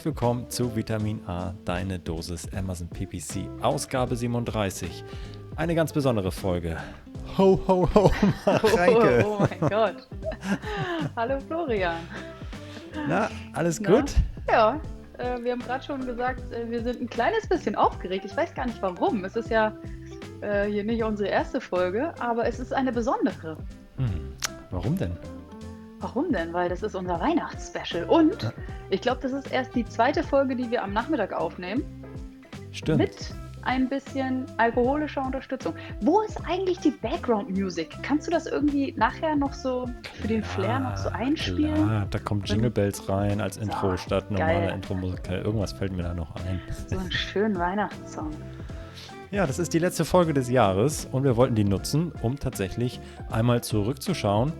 Herzlich willkommen zu Vitamin A, deine Dosis Amazon PPC, Ausgabe 37. Eine ganz besondere Folge. Ho, ho, ho, Mareike. Oh, oh mein Gott. Hallo Florian. Na, alles Na? gut? Ja, äh, wir haben gerade schon gesagt, äh, wir sind ein kleines bisschen aufgeregt. Ich weiß gar nicht warum. Es ist ja äh, hier nicht unsere erste Folge, aber es ist eine besondere. Hm, warum denn? Warum denn? Weil das ist unser Weihnachtsspecial. Und Ja. Ich glaube, das ist erst die zweite Folge, die wir am Nachmittag aufnehmen. Stimmt. Mit ein bisschen alkoholischer Unterstützung. Wo ist eigentlich die Background Music? Kannst du das irgendwie nachher noch so für den Flair noch so einspielen? Klar, da kommt Jingle Bells rein als Intro So, statt normaler. Intro-Musik. Irgendwas fällt mir da noch ein. So einen schönen Weihnachtssong. Ja, das ist die letzte Folge des Jahres und wir wollten die nutzen, um tatsächlich einmal zurückzuschauen,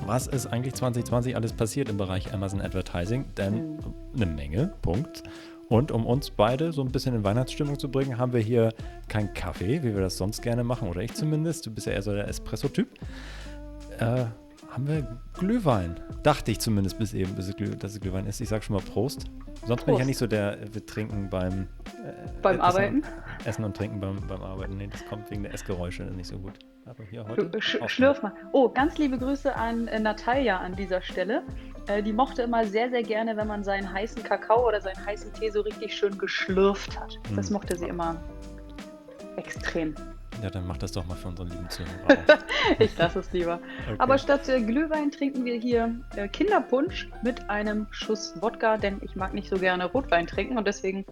was ist eigentlich 2020 alles passiert im Bereich Amazon Advertising. Denn eine Menge, Punkt. Und um uns beide so ein bisschen in Weihnachtsstimmung zu bringen, haben wir hier keinen Kaffee, wie wir das sonst gerne machen, oder ich zumindest. Du bist ja eher so der Espresso-Typ. Äh, haben wir Glühwein. Dachte ich zumindest bis eben, bis es Glüh, dass es Glühwein ist. Ich sag schon mal Prost. Sonst bin ich ja Prost. nicht so der, wir trinken beim, äh, Beim Essen- Arbeiten? Essen und Trinken beim, beim Arbeiten. Nee, das kommt wegen der Essgeräusche nicht so gut. Aber hier heute. Sch schlürf mal. Oh, ganz liebe Grüße an äh, Natalia an dieser Stelle. Äh, die mochte immer sehr, sehr gerne, wenn man seinen heißen Kakao oder seinen heißen Tee so richtig schön geschlürft hat. Das Hm. mochte sie immer extrem. Ja, dann mach das doch mal für unseren lieben Zuhörer. Ich lasse es lieber. Okay. Aber statt äh, Glühwein trinken wir hier äh, Kinderpunsch mit einem Schuss Wodka, denn ich mag nicht so gerne Rotwein trinken und deswegen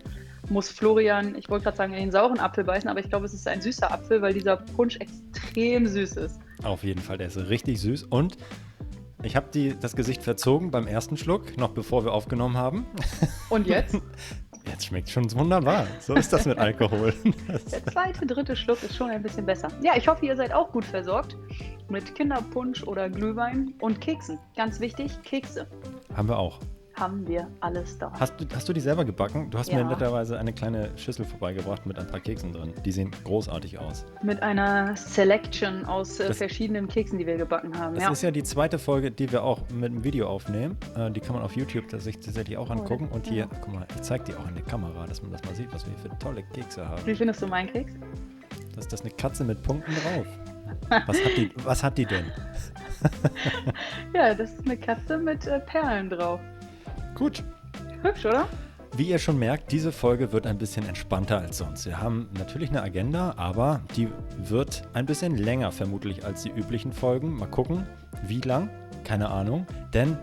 muss Florian, ich wollte gerade sagen, in den sauren Apfel beißen, aber ich glaube, es ist ein süßer Apfel, weil dieser Punsch extrem süß ist. Auf jeden Fall, der ist richtig süß. Und ich habe das Gesicht verzogen beim ersten Schluck, noch bevor wir aufgenommen haben. Und jetzt? Jetzt schmeckt schon wunderbar. So ist das mit Alkohol. Der zweite, dritte Schluck ist schon ein bisschen besser. Ja, ich hoffe, ihr seid auch gut versorgt mit Kinderpunsch oder Glühwein und Keksen. Ganz wichtig, Kekse haben wir auch. Haben wir alles da. Hast du, hast du die selber gebacken? Du hast mir Ja. netterweise eine kleine Schüssel vorbeigebracht mit ein paar Keksen drin. Die sehen großartig aus. Mit einer Selection aus äh, verschiedenen Keksen, die wir gebacken haben. Das ja. ist ja die zweite Folge, die wir auch mit dem Video aufnehmen. Äh, die kann man auf YouTube sich tatsächlich auch angucken. Und hier, ja. guck mal, ich zeig die auch in der Kamera, dass man das mal sieht, was wir für tolle Kekse haben. Wie findest du meinen Keks? Das ist das eine Katze mit Punkten drauf. Was hat die, was hat die denn? Ja, das ist eine Katze mit äh, Perlen drauf. Gut. Hübsch, oder? Wie ihr schon merkt, diese Folge wird ein bisschen entspannter als sonst. Wir haben natürlich eine Agenda, aber die wird ein bisschen länger vermutlich als die üblichen Folgen. Mal gucken, wie lang, keine Ahnung, denn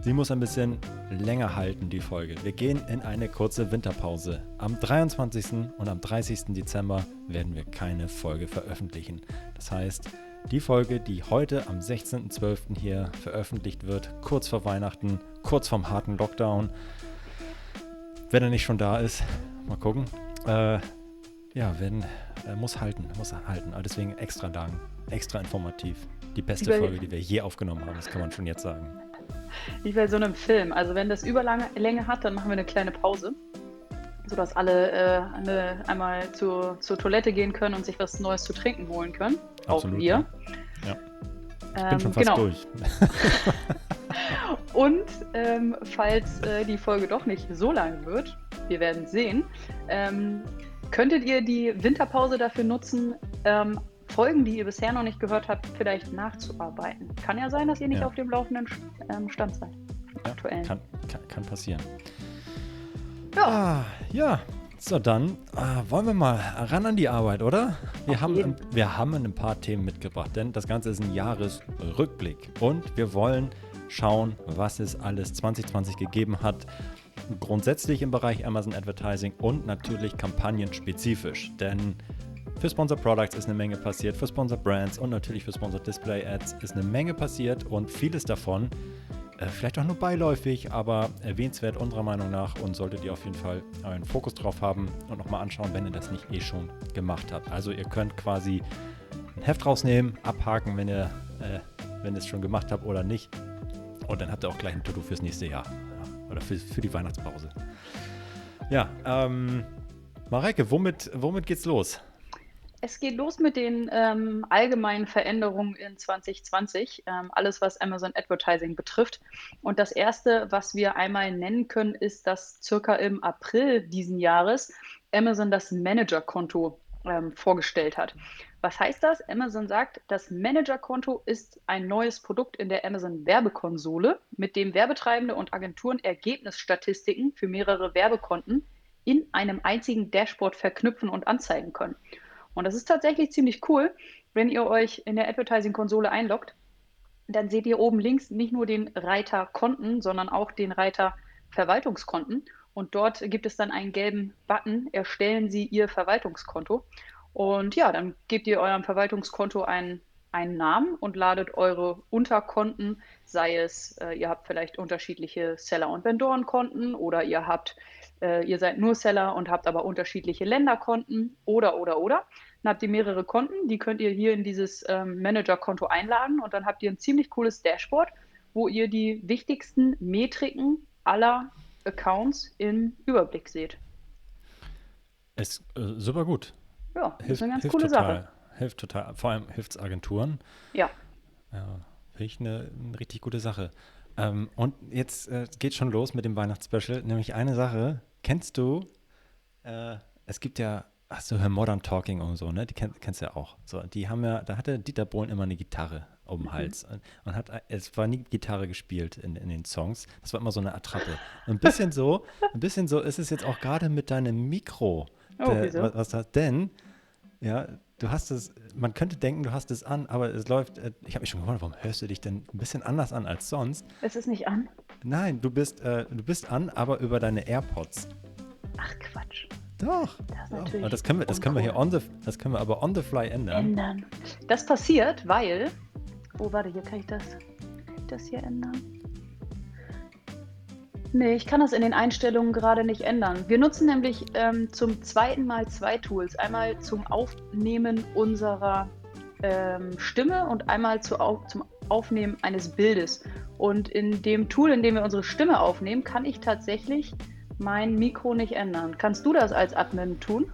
sie muss ein bisschen länger halten, die Folge. Wir gehen in eine kurze Winterpause. Am 23. und am 30. Dezember werden wir keine Folge veröffentlichen. Das heißt, die Folge, die heute am 16.12. hier veröffentlicht wird, kurz vor Weihnachten, kurz vorm harten Lockdown, wenn er nicht schon da ist, mal gucken. Äh, ja, wenn, äh, muss halten, muss halten. Aber deswegen extra lang, extra informativ. Die beste Über- Folge, die wir je aufgenommen haben, das kann man schon jetzt sagen. Wie bei so einem Film. Also wenn das Überlange Länge hat, dann machen wir eine kleine Pause. Sodass alle äh, eine, einmal zur, zur Toilette gehen können und sich was Neues zu trinken holen können. Absolut, Auch wir. ja. Ich Ähm, bin schon fast genau. durch. Und ähm, falls äh, die Folge doch nicht so lang wird, wir werden sehen, ähm, könntet ihr die Winterpause dafür nutzen, ähm, Folgen, die ihr bisher noch nicht gehört habt, vielleicht nachzuarbeiten. Kann ja sein, dass ihr nicht Ja. auf dem laufenden ähm, Stand seid. Ja, aktuell. Kann, kann, kann passieren. Ja. Ah, ja. So, dann äh, wollen wir mal ran an die Arbeit, oder? Wir Auf haben, ein, wir haben ein paar Themen mitgebracht, denn das Ganze ist ein Jahresrückblick. Und wir wollen schauen, was es alles 2020 gegeben hat. Grundsätzlich im Bereich Amazon Advertising und natürlich kampagnenspezifisch. Denn für Sponsor Products ist eine Menge passiert, für Sponsor Brands und natürlich für Sponsor Display Ads ist eine Menge passiert und vieles davon äh, vielleicht auch nur beiläufig, aber erwähnenswert unserer Meinung nach und solltet ihr auf jeden Fall einen Fokus drauf haben und nochmal anschauen, wenn ihr das nicht eh schon gemacht habt. Also ihr könnt quasi ein Heft rausnehmen, abhaken, wenn ihr, äh, wenn ihr es schon gemacht habt oder nicht. Und dann habt ihr auch gleich ein To-Do fürs nächste Jahr ja, oder für, für die Weihnachtspause. Ja, ähm, Mareike, womit, womit geht's los? Es geht los mit den ähm, allgemeinen Veränderungen in 2020, ähm, alles was Amazon Advertising betrifft. Und das erste, was wir einmal nennen können, ist, dass circa im April diesen Jahres Amazon das Manager-Konto ähm, vorgestellt hat. Was heißt das? Amazon sagt, das Manager-Konto ist ein neues Produkt in der Amazon Werbekonsole, mit dem Werbetreibende und Agenturen Ergebnisstatistiken für mehrere Werbekonten in einem einzigen Dashboard verknüpfen und anzeigen können. Und das ist tatsächlich ziemlich cool, wenn ihr euch in der Advertising-Konsole einloggt. Dann seht ihr oben links nicht nur den Reiter Konten, sondern auch den Reiter Verwaltungskonten. Und dort gibt es dann einen gelben Button, erstellen Sie Ihr Verwaltungskonto. Und ja, dann gebt ihr eurem Verwaltungskonto einen, einen Namen und ladet eure Unterkonten, sei es, äh, ihr habt vielleicht unterschiedliche Seller- und Vendorenkonten oder ihr habt äh, ihr seid nur Seller und habt aber unterschiedliche Länderkonten oder, oder, oder. Dann habt ihr mehrere Konten, die könnt ihr hier in dieses ähm, Manager-Konto einladen und dann habt ihr ein ziemlich cooles Dashboard, wo ihr die wichtigsten Metriken aller Accounts im Überblick seht. Ist äh, super gut. Ja, hilft, ist eine ganz coole total. Sache. Hilft total. Vor allem hilft es Agenturen. Ja. Ja, finde ich eine, eine richtig gute Sache. Ähm, und jetzt äh, geht schon los mit dem Weihnachtsspecial, nämlich eine Sache. Kennst du, äh, es gibt ja, hast du Modern Talking und so, ne? Die kenn, kennst du ja auch. So, die haben ja, da hatte Dieter Bohlen immer eine Gitarre um den mhm. Hals und, und hat, es war nie Gitarre gespielt in, in den Songs. Das war immer so eine Attrappe. ein bisschen so, ein bisschen so ist es jetzt auch gerade mit deinem Mikro. Oh, der, was, was denn, ja, du hast es, man könnte denken, du hast es an, aber es läuft, äh, ich habe mich schon gewundert, warum hörst du dich denn ein bisschen anders an als sonst? Es ist nicht an? Nein, du bist, äh, du bist an, aber über deine AirPods. Ach Quatsch. Doch. Das, natürlich das können wir, das können wir hier on the, das können wir aber on the fly ändern. Ändern. Das passiert, weil, oh warte, hier kann ich das, kann ich das hier ändern? Nee, ich kann das in den Einstellungen gerade nicht ändern. Wir nutzen nämlich ähm, zum zweiten Mal zwei Tools. Einmal zum Aufnehmen unserer ähm, Stimme und einmal zu, zum Aufnehmen eines Bildes. Und in dem Tool, in dem wir unsere Stimme aufnehmen, kann ich tatsächlich mein Mikro nicht ändern. Kannst du das als Admin tun?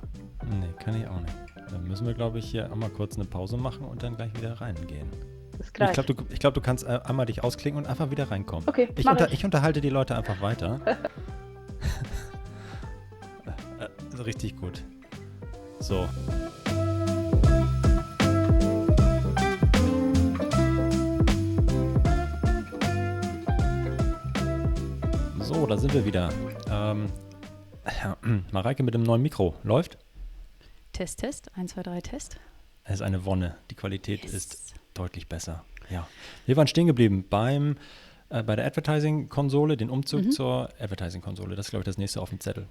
Nee, kann ich auch nicht. Dann müssen wir, glaube ich, hier einmal kurz eine Pause machen und dann gleich wieder reingehen. Bis gleich. Ich glaube, du, glaub, du kannst äh, einmal dich ausklicken und einfach wieder reinkommen. Okay, ich, unter, ich. ich unterhalte die Leute einfach weiter. äh, richtig gut. So. So, da sind wir wieder. Ähm, Mareike mit dem neuen Mikro. Läuft? Test, Test. 1, 2, 3, Test. Es ist eine Wonne. Die Qualität yes. ist deutlich besser. Ja. Wir waren stehen geblieben beim äh, bei der Advertising-Konsole, den Umzug mhm. zur Advertising-Konsole. Das ist, glaube ich, das nächste auf dem Zettel.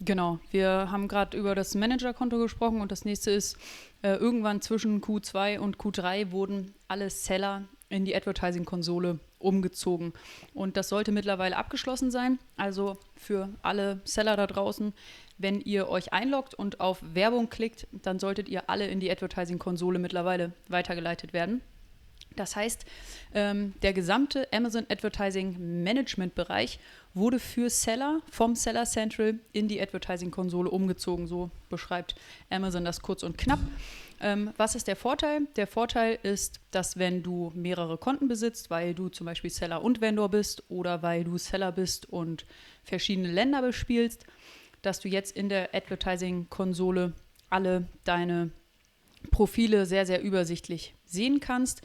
Genau, wir haben gerade über das Manager-Konto gesprochen und das nächste ist, äh, irgendwann zwischen Q2 und Q3 wurden alle Seller in die Advertising-Konsole umgezogen. Und das sollte mittlerweile abgeschlossen sein. Also für alle Seller da draußen, wenn ihr euch einloggt und auf Werbung klickt, dann solltet ihr alle in die Advertising-Konsole mittlerweile weitergeleitet werden. Das heißt, ähm, der gesamte Amazon Advertising Management Bereich wurde für Seller vom Seller Central in die Advertising-Konsole umgezogen. So beschreibt Amazon das kurz und knapp. Ähm, was ist der Vorteil? Der Vorteil ist, dass wenn du mehrere Konten besitzt, weil du zum Beispiel Seller und Vendor bist oder weil du Seller bist und verschiedene Länder bespielst, dass du jetzt in der Advertising-Konsole alle deine Profile sehr, sehr übersichtlich sehen kannst.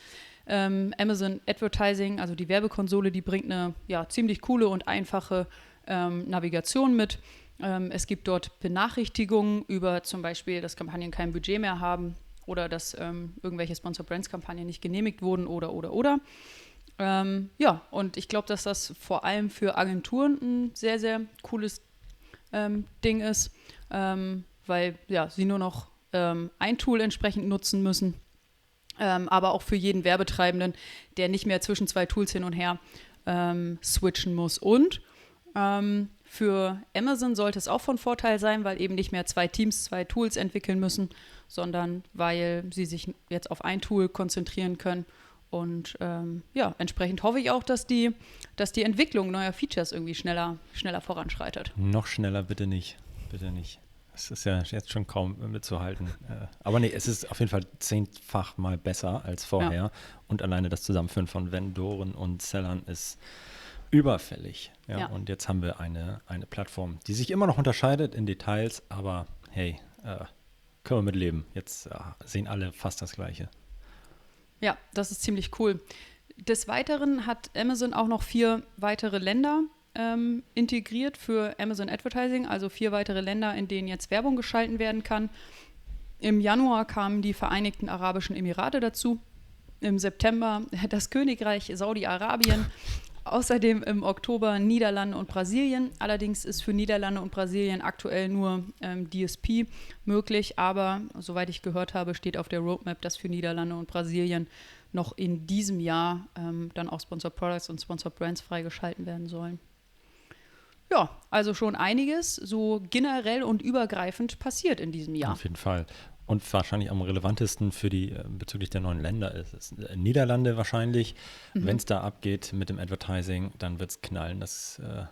Ähm, Amazon Advertising, also die Werbekonsole, die bringt eine ja, ziemlich coole und einfache ähm, Navigation mit. Ähm, es gibt dort Benachrichtigungen über zum Beispiel, dass Kampagnen kein Budget mehr haben oder dass ähm, irgendwelche Sponsor Brands Kampagnen nicht genehmigt wurden oder oder oder. Ähm, ja, und ich glaube, dass das vor allem für Agenturen ein sehr, sehr cooles ähm, Ding ist, weil ja, sie nur noch ein Tool entsprechend nutzen müssen. Ähm, aber auch für jeden Werbetreibenden, der nicht mehr zwischen zwei Tools hin und her ähm, switchen muss. Und für Amazon sollte es auch von Vorteil sein, weil eben nicht mehr zwei Teams zwei Tools entwickeln müssen, sondern weil sie sich jetzt auf ein Tool konzentrieren können. Und ähm, ja, entsprechend hoffe ich auch, dass die, dass die Entwicklung neuer Features irgendwie schneller, schneller voranschreitet. Noch schneller bitte nicht. Bitte nicht. Es ist ja jetzt schon kaum mitzuhalten. Äh, aber nee, es ist auf jeden Fall zehnfach mal besser als vorher. Ja. Und alleine das Zusammenführen von Vendoren und Sellern ist überfällig. Ja, ja. Und jetzt haben wir eine, eine Plattform, die sich immer noch unterscheidet in Details, aber hey, äh, können wir mit leben. Jetzt äh, sehen alle fast das Gleiche. Ja, das ist ziemlich cool. Des Weiteren hat Amazon auch noch vier weitere Länder ähm, integriert für Amazon Advertising, also vier weitere Länder, in denen jetzt Werbung geschalten werden kann. Im Januar kamen die Vereinigten Arabischen Emirate dazu. Im September das Königreich Saudi-Arabien Außerdem im Oktober Niederlande und Brasilien. Allerdings ist für Niederlande und Brasilien aktuell nur ähm, DSP möglich, aber soweit ich gehört habe, steht auf der Roadmap, dass für Niederlande und Brasilien noch in diesem Jahr ähm, dann auch Sponsor Products und Sponsor Brands freigeschalten werden sollen. Ja, also schon einiges so generell und übergreifend passiert in diesem Jahr. Auf jeden Fall. Und wahrscheinlich am relevantesten für die äh, bezüglich der neuen Länder ist es äh, Niederlande wahrscheinlich. Mhm. Wenn es da abgeht mit dem Advertising, dann wird es knallen. Das äh,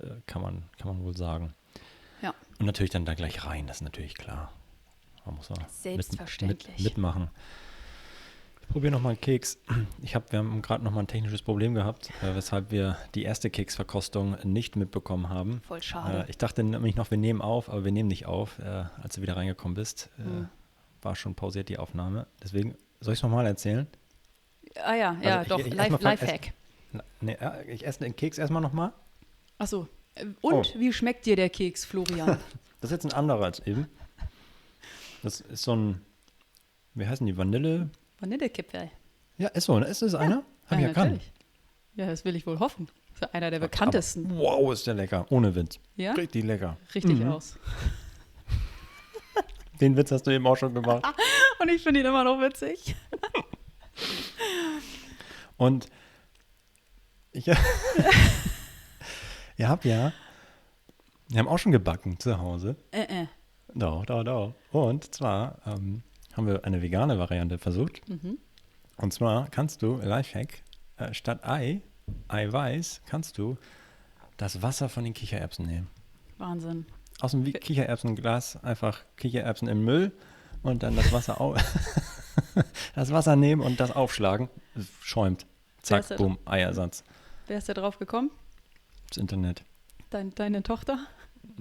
äh, kann, man, kann man wohl sagen. Ja. Und natürlich dann da gleich rein, das ist natürlich klar. Man muss Selbstverständlich. Mit, mit, mitmachen. Ich probiere nochmal einen Keks. Ich hab, wir haben gerade nochmal ein technisches Problem gehabt, äh, weshalb wir die erste Keksverkostung nicht mitbekommen haben. Voll schade. Äh, ich dachte nämlich noch, wir nehmen auf, aber wir nehmen nicht auf, als du wieder reingekommen bist. Mhm war schon pausiert, die Aufnahme. Deswegen, soll ich es nochmal erzählen? Ah ja, ja, also doch, ich, ich Live-Hack. Nee, ich esse den Keks erstmal nochmal. Achso. Und oh. wie schmeckt dir der Keks, Florian? das ist jetzt ein anderer als eben. Das ist so ein, wie heißen die, Vanille? Vanillekipferl. Ja, ist so, ne? Ist das einer? Hab ja, ich erkannt. Ja, das will ich wohl hoffen. Das ist einer der bekanntesten. Aber, wow, ist der lecker. Ohne Witz. Ja? Richtig lecker. Richtig mhm. aus. Den Witz hast du eben auch schon gemacht. Und ich finde ihn immer noch witzig. Und ich, ihr habt ja, wir haben auch schon gebacken zu Hause. Äh, äh. Doch, doch, doch. Und zwar ähm, haben wir eine vegane Variante versucht. Mhm. Und zwar kannst du, Lifehack, äh, statt Ei, Eiweiß, kannst du das Wasser von den Kichererbsen nehmen. Wahnsinn aus dem Kichererbsenglas einfach Kichererbsen im Müll und dann das Wasser, au das Wasser nehmen und das aufschlagen. Schäumt. Zack, bumm, Eiersatz. Wer ist da drauf gekommen? Das Internet. Dein, deine Tochter?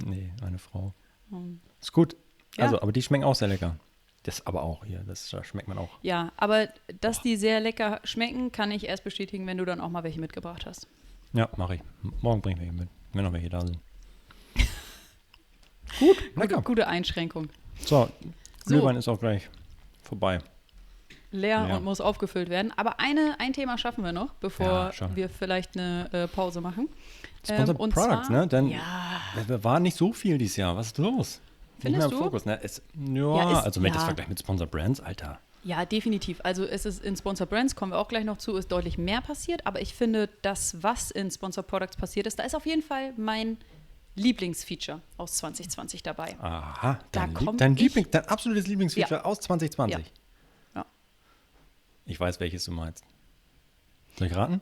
Nee, meine Frau. Hm. Ist gut. Ja. Also, aber die schmecken auch sehr lecker. Das aber auch hier, das, schmeckt man auch. Ja, aber dass oh. die sehr lecker schmecken, kann ich erst bestätigen, wenn du dann auch mal welche mitgebracht hast. Ja, mache ich. Morgen bringe ich welche mit, wenn noch welche da sind. Gut, lecker. Gute, gute Einschränkung. So, Glühwein so. ist auch gleich vorbei. Leer ja. und muss aufgefüllt werden. Aber eine, ein Thema schaffen wir noch, bevor ja, wir vielleicht eine äh, Pause machen. Sponsored ähm, Products, zwar, ne? Denn ja. war nicht so viel dieses Jahr. Was ist los? Findest nicht mehr im Fokus, ne? Es, ja, ja ist, also wenn ja. das Vergleich mit Sponsor Brands, Alter. Ja, definitiv. Also es ist in Sponsor Brands, kommen wir auch gleich noch zu, ist deutlich mehr passiert. Aber ich finde, das, was in Sponsor Products passiert ist, da ist auf jeden Fall mein Lieblingsfeature aus 2020 dabei. Aha, dein, da dein, Liebling, dein absolutes Lieblingsfeature ja. aus 2020. Ja. ja. Ich weiß, welches du meinst. Soll ich raten?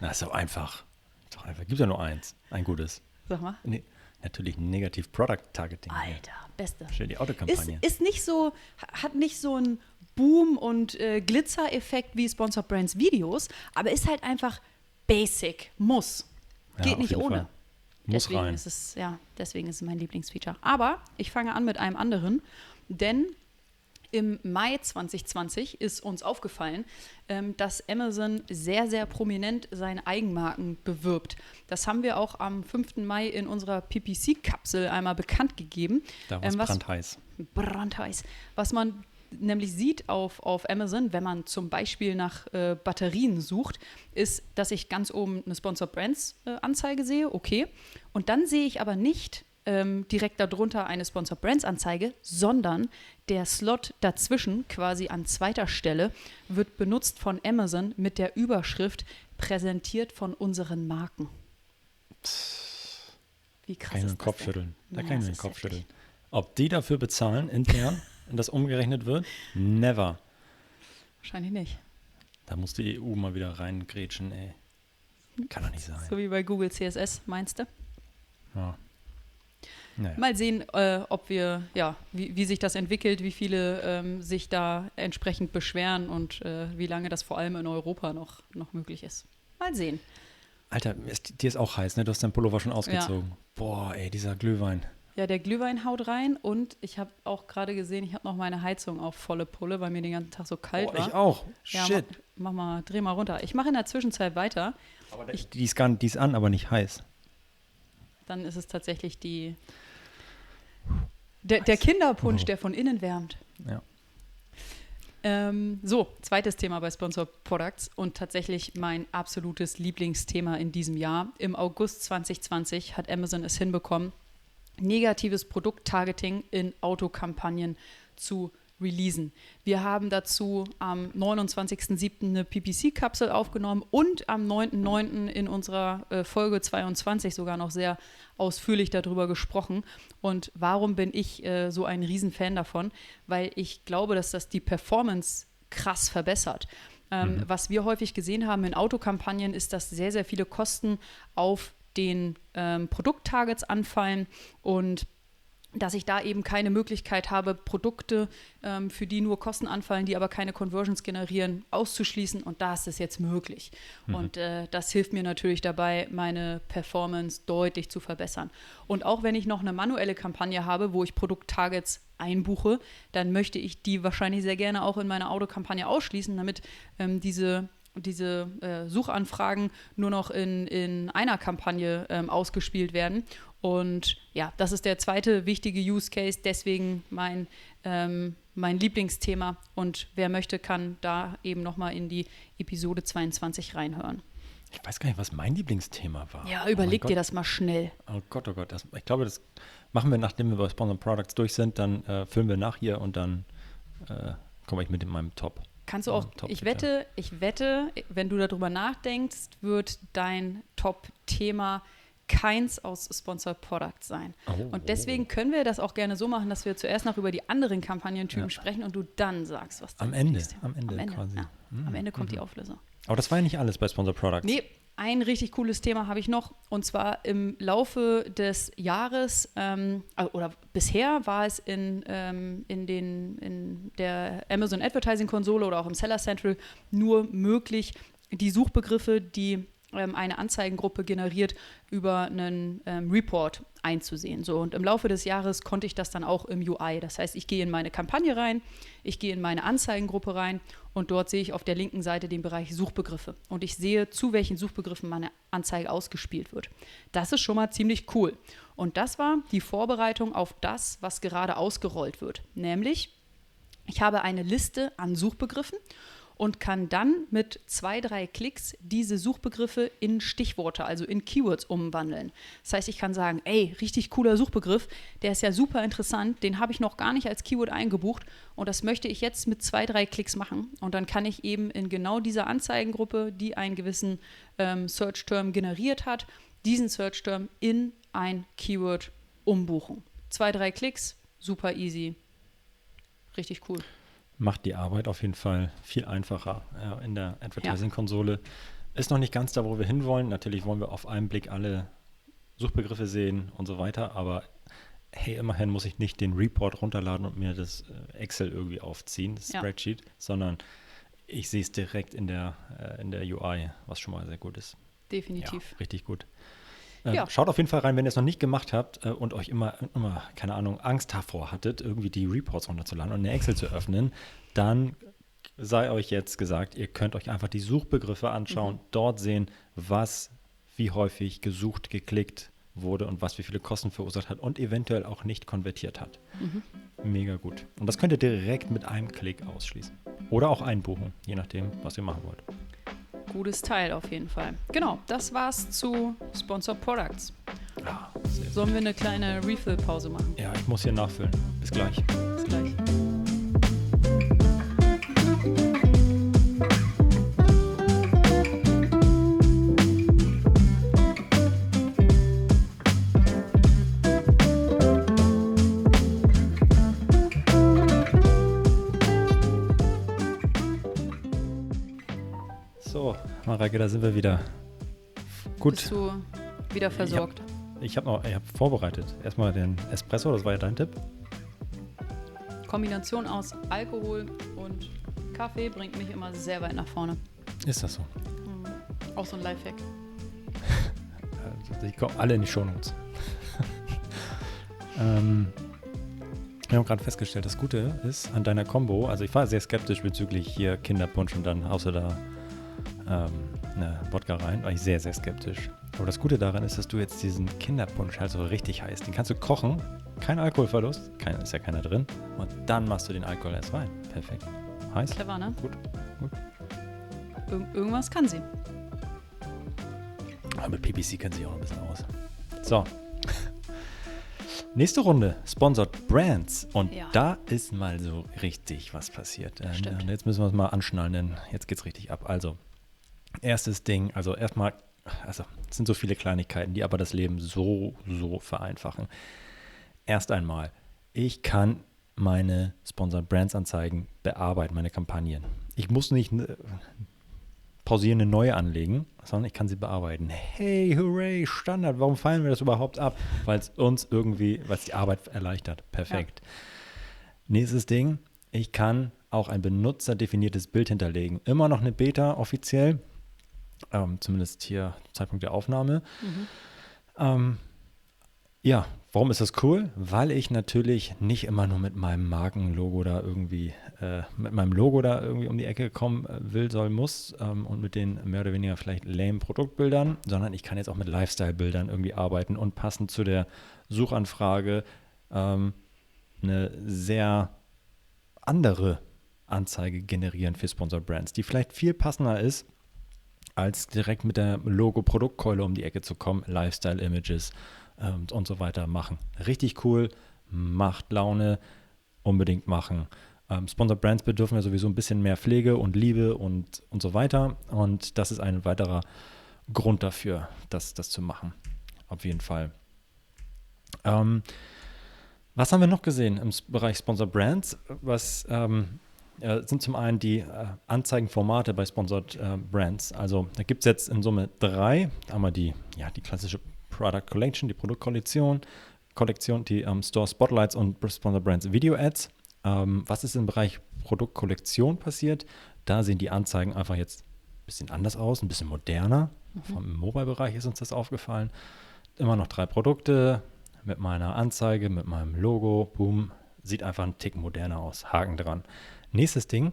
Na, ist doch einfach. Ist doch einfach. Gibt ja nur eins. Ein gutes. Sag mal. Nee, natürlich Negative Product Targeting. Alter, beste. Stell die Autokampagne. Ist, ist nicht so, hat nicht so ein Boom- und äh, Glitzer-Effekt wie Sponsor Brands Videos, aber ist halt einfach basic. Muss. Geht nicht ohne. Fall. Muss deswegen rein. Ist es, ja, deswegen ist es mein Lieblingsfeature. Aber ich fange an mit einem anderen, denn im Mai 2020 ist uns aufgefallen, ähm, dass Amazon sehr, sehr prominent seine Eigenmarken bewirbt. Das haben wir auch am 5. Mai in unserer PPC-Kapsel einmal bekannt gegeben. Da war es ähm, brandheiß. Brandheiß. Was man nämlich sieht auf, auf Amazon, wenn man zum Beispiel nach äh, Batterien sucht, ist, dass ich ganz oben eine Sponsor Brands äh, Anzeige sehe, okay. Und dann sehe ich aber nicht ähm, direkt darunter eine Sponsor Brands Anzeige, sondern der Slot dazwischen, quasi an zweiter Stelle, wird benutzt von Amazon mit der Überschrift präsentiert von unseren Marken. Wie krass kann nur den Kopf denn? schütteln. Da ja, kann ich den Kopf schütteln. Ob die dafür bezahlen intern und das umgerechnet wird? Never. Wahrscheinlich nicht. Da muss die EU mal wieder reingrätschen, ey. Kann doch nicht sein. So wie bei Google CSS, meinst du? Ja. Naja. Mal sehen, äh, ob wir, ja, wie, wie, sich das entwickelt, wie viele ähm, sich da entsprechend beschweren und äh, wie lange das vor allem in Europa noch, noch möglich ist. Mal sehen. Alter, ist, dir ist auch heiß, ne? Du hast deinen Pullover schon ausgezogen. Ja. Boah, ey, dieser Glühwein. Ja, der Glühwein haut rein und ich habe auch gerade gesehen, ich habe noch meine Heizung auf volle Pulle, weil mir den ganzen Tag so kalt Boah, war. Ich auch. Ja, Shit. Mach, mach, mal, dreh mal runter. Ich mache in der Zwischenzeit weiter. Aber ich, die, ist gar, die ist an, aber nicht heiß. Dann ist es tatsächlich die. Der, der Kinderpunsch, oh. der von innen wärmt. Ja. Ähm, so, zweites Thema bei Sponsor Products und tatsächlich mein absolutes Lieblingsthema in diesem Jahr. Im August 2020 hat Amazon es hinbekommen, negatives Produkttargeting in Autokampagnen zu releasen. Wir haben dazu am 29.07. eine PPC-Kapsel aufgenommen und am 9.09. in unserer äh, Folge 22 sogar noch sehr ausführlich darüber gesprochen. Und warum bin ich äh, so ein Riesenfan davon? Weil ich glaube, dass das die Performance krass verbessert. Ähm, mhm. Was wir häufig gesehen haben in Autokampagnen, ist, dass sehr, sehr viele Kosten auf den ähm, Produkttargets anfallen und dass ich da eben keine Möglichkeit habe, Produkte, ähm, für die nur Kosten anfallen, die aber keine Conversions generieren, auszuschließen. Und da ist es jetzt möglich. Mhm. Und äh, das hilft mir natürlich dabei, meine Performance deutlich zu verbessern. Und auch wenn ich noch eine manuelle Kampagne habe, wo ich Produkttargets einbuche, dann möchte ich die wahrscheinlich sehr gerne auch in meiner Autokampagne ausschließen, damit ähm, diese diese äh, Suchanfragen nur noch in, in einer Kampagne ähm, ausgespielt werden. Und ja, das ist der zweite wichtige Use Case, deswegen mein, ähm, mein Lieblingsthema. Und wer möchte, kann da eben nochmal in die Episode 22 reinhören. Ich weiß gar nicht, was mein Lieblingsthema war. Ja, überleg oh dir das mal schnell. Oh Gott, oh Gott. Das, ich glaube, das machen wir, nachdem wir bei Sponsor Products durch sind. Dann äh, füllen wir nach hier und dann äh, komme ich mit in meinem Top. Kannst du auch, ich wette, ich wette, wenn du darüber nachdenkst, wird dein Top-Thema keins aus Sponsored Products sein. Oh. Und deswegen können wir das auch gerne so machen, dass wir zuerst noch über die anderen Kampagnentypen ja. sprechen und du dann sagst, was am Ende, am Ende, am Ende quasi. Ja. Mhm. Am Ende kommt mhm. die Auflösung. Aber das war ja nicht alles bei Sponsored Products. Nee, ein richtig cooles Thema habe ich noch. Und zwar im Laufe des Jahres ähm, äh, oder bisher war es in, ähm, in, den, in der Amazon Advertising Konsole oder auch im Seller Central nur möglich, die Suchbegriffe, die eine Anzeigengruppe generiert, über einen ähm, Report einzusehen. So, und im Laufe des Jahres konnte ich das dann auch im UI. Das heißt, ich gehe in meine Kampagne rein, ich gehe in meine Anzeigengruppe rein und dort sehe ich auf der linken Seite den Bereich Suchbegriffe. Und ich sehe, zu welchen Suchbegriffen meine Anzeige ausgespielt wird. Das ist schon mal ziemlich cool. Und das war die Vorbereitung auf das, was gerade ausgerollt wird. Nämlich, ich habe eine Liste an Suchbegriffen und kann dann mit zwei, drei Klicks diese Suchbegriffe in Stichworte, also in Keywords umwandeln. Das heißt, ich kann sagen, ey, richtig cooler Suchbegriff, der ist ja super interessant, den habe ich noch gar nicht als Keyword eingebucht und das möchte ich jetzt mit zwei, drei Klicks machen. Und dann kann ich eben in genau dieser Anzeigengruppe, die einen gewissen ähm, Search-Term generiert hat, diesen Search-Term in ein Keyword umbuchen. Zwei, drei Klicks, super easy. Richtig cool macht die Arbeit auf jeden Fall viel einfacher äh, in der Advertising-Konsole. Ist noch nicht ganz da, wo wir hinwollen. Natürlich wollen wir auf einen Blick alle Suchbegriffe sehen und so weiter, aber hey, immerhin muss ich nicht den Report runterladen und mir das äh, Excel irgendwie aufziehen, das ja. Spreadsheet, sondern ich sehe es direkt in der, äh, in der UI, was schon mal sehr gut ist. Definitiv. Ja, richtig gut. Äh, ja. Schaut auf jeden Fall rein, wenn ihr es noch nicht gemacht habt äh, und euch immer, immer, keine Ahnung, Angst davor hattet, irgendwie die Reports runterzuladen und eine Excel zu öffnen, dann sei euch jetzt gesagt, ihr könnt euch einfach die Suchbegriffe anschauen, mhm. dort sehen, was wie häufig gesucht, geklickt wurde und was wie viele Kosten verursacht hat und eventuell auch nicht konvertiert hat. Mhm. mega gut. Und das könnt ihr direkt mit einem Klick ausschließen. Oder auch einbuchen, je nachdem, was ihr machen wollt. Gutes Teil auf jeden Fall. Genau, das war's zu Sponsored Products. Gut. Sollen wir eine kleine Refill-Pause machen? ja, ich muss hier nachfüllen. Bis gleich. Bis gleich. Mareike, da sind wir wieder. Gut, Bist du wieder versorgt? ich habe noch, ich habe vorbereitet. Erstmal den Espresso, das war ja dein Tipp. Kombination aus Alkohol und Kaffee bringt mich immer sehr weit nach vorne. Ist das so? Mhm. Auch so ein Lifehack. Also, die kommen alle in die Shownotes. ähm, wir haben gerade festgestellt, das Gute ist an deiner Combo, also ich war sehr skeptisch bezüglich hier Kinderpunsch und dann du da ähm, eine Wodka rein, war ich sehr, sehr skeptisch. Aber das Gute daran ist, dass du jetzt diesen Kinderpunsch halt so richtig heiß, den kannst du kochen, kein Alkoholverlust, kein, ist ja keiner drin, und dann machst du den Alkohol erst rein. Perfekt. Heiß? Clever, ne? Gut, gut. Ir irgendwas kann sie. Aber mit PPC kennt sich auch ein bisschen aus. So. Nächste Runde, Sponsored Brands. Und Ja. da ist mal so richtig was passiert. Stimmt. Und jetzt müssen wir es mal anschnallen, denn jetzt geht's richtig ab. Also, erstes Ding, also erstmal, also es sind so viele Kleinigkeiten, die aber das Leben so, so vereinfachen. Erst einmal, ich kann meine Sponsored Brands Anzeigen bearbeiten, meine Kampagnen. Ich muss nicht äh, pausieren, eine neue anlegen, sondern ich kann sie bearbeiten. Hey, hooray, Standard, warum fallen wir das überhaupt ab? Weil es uns irgendwie, weil es die Arbeit erleichtert. Perfekt. Nächstes Ding, ich kann auch ein benutzerdefiniertes Bild hinterlegen. Immer noch eine Beta offiziell, ähm, zumindest hier Zeitpunkt der Aufnahme. Ähm, ja, warum ist das cool? Weil ich natürlich nicht immer nur mit meinem Markenlogo da irgendwie, äh, mit meinem Logo da irgendwie um die Ecke kommen äh, will, soll, muss ähm, und mit den mehr oder weniger vielleicht lame Produktbildern, sondern ich kann jetzt auch mit Lifestyle-Bildern irgendwie arbeiten und passend zu der Suchanfrage ähm, eine sehr andere Anzeige generieren für Sponsored Brands, die vielleicht viel passender ist, als direkt mit der Logo-Produktkeule um die Ecke zu kommen, Lifestyle-Images ähm, und so weiter machen. Richtig cool, macht Laune, unbedingt machen. Ähm, Sponsored Brands bedürfen ja sowieso ein bisschen mehr Pflege und Liebe und, und so weiter. Und das ist ein weiterer Grund dafür, das, das zu machen. Auf jeden Fall. Ähm, was haben wir noch gesehen im Bereich Sponsored Brands? Was ähm, äh, sind zum einen die äh, Anzeigenformate bei Sponsored äh, Brands. Also da gibt es jetzt in Summe drei. Einmal die, ja, die klassische Product Collection, die Produktkollektion, Kollektion, die ähm, Store Spotlights und Sponsored Brands Video Ads. Ähm, was ist im Bereich Produktkollektion passiert? Da sehen die Anzeigen einfach jetzt ein bisschen anders aus, ein bisschen moderner. Vom Mobile-Bereich ist uns das aufgefallen. Immer noch drei Produkte mit meiner Anzeige, mit meinem Logo. Boom. Sieht einfach ein Tick moderner aus. Haken dran. Nächstes Ding.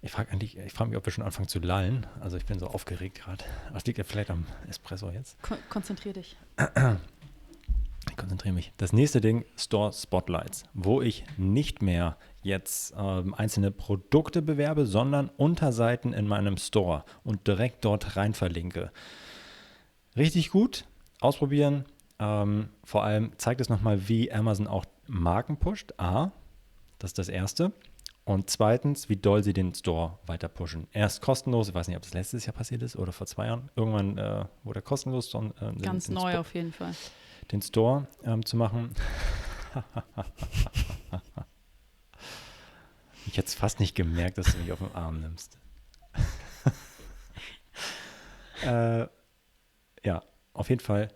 Ich frage frage mich, ob wir schon anfangen zu lallen. Also ich bin so aufgeregt gerade. Das liegt ja vielleicht am Espresso jetzt. Kon konzentrier dich. Ich konzentriere mich. Das nächste Ding, Store Spotlights, wo ich nicht mehr jetzt ähm, einzelne Produkte bewerbe, sondern Unterseiten in meinem Store und direkt dort rein verlinke. Richtig gut, ausprobieren. Ähm, vor allem zeigt es nochmal, wie Amazon auch Marken pusht. A, das ist das Erste. Und zweitens, wie doll sie den Store weiter pushen. Erst kostenlos, ich weiß nicht, ob das letztes Jahr passiert ist oder vor zwei Jahren. Irgendwann äh, wurde er kostenlos. Äh, den- Ganz den neu Spot- auf jeden Fall. den Store ähm, zu machen. ich hätte es fast nicht gemerkt, dass du mich auf den Arm nimmst. äh, ja, auf jeden Fall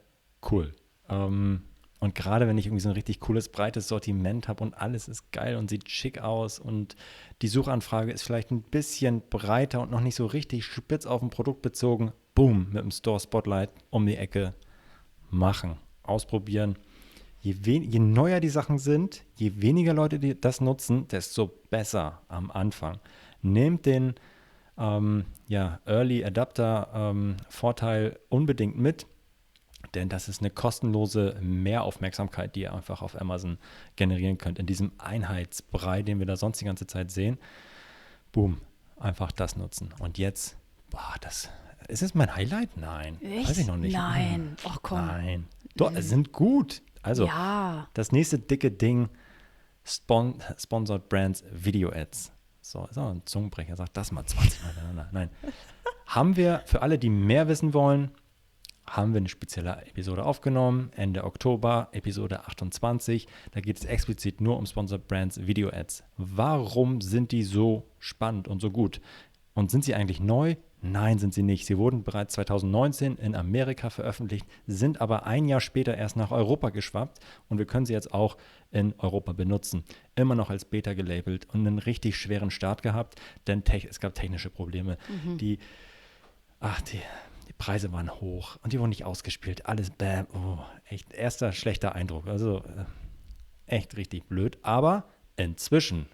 cool. Ähm, und gerade wenn ich irgendwie so ein richtig cooles, breites Sortiment habe und alles ist geil und sieht schick aus und die Suchanfrage ist vielleicht ein bisschen breiter und noch nicht so richtig spitz auf ein Produkt bezogen, boom, mit dem Store Spotlight um die Ecke machen, ausprobieren. Je, je neuer die Sachen sind, je weniger Leute die das nutzen, desto besser am Anfang. Nehmt den ähm, ja, Early Adapter ähm, Vorteil unbedingt mit, denn das ist eine kostenlose Mehraufmerksamkeit, die ihr einfach auf Amazon generieren könnt. In diesem Einheitsbrei, den wir da sonst die ganze Zeit sehen. Boom, einfach das nutzen. Und jetzt, boah, das ist es mein Highlight? Nein, Echt? weiß ich noch nicht. Nein, Hm. ach komm. Nein, doch, es sind gut. Also, Ja. das nächste dicke Ding, Spon Sponsored Brands Video Ads. So, ist auch ein Zungenbrecher, sagt das mal 20 Mal. Nein. haben wir für alle, die mehr wissen wollen, haben wir eine spezielle Episode aufgenommen, Ende Oktober, Episode 28. Da geht es explizit nur um Sponsored Brands Video Ads. Warum sind die so spannend und so gut? Und sind sie eigentlich neu? Nein, sind sie nicht. Sie wurden bereits 2019 in Amerika veröffentlicht, sind aber ein Jahr später erst nach Europa geschwappt und wir können sie jetzt auch in Europa benutzen. Immer noch als Beta gelabelt und einen richtig schweren Start gehabt, denn es gab technische Probleme. Die, ach, die Preise waren hoch und die wurden nicht ausgespielt. Alles bam, oh, echt erster schlechter Eindruck. Also äh, echt richtig blöd. Aber inzwischen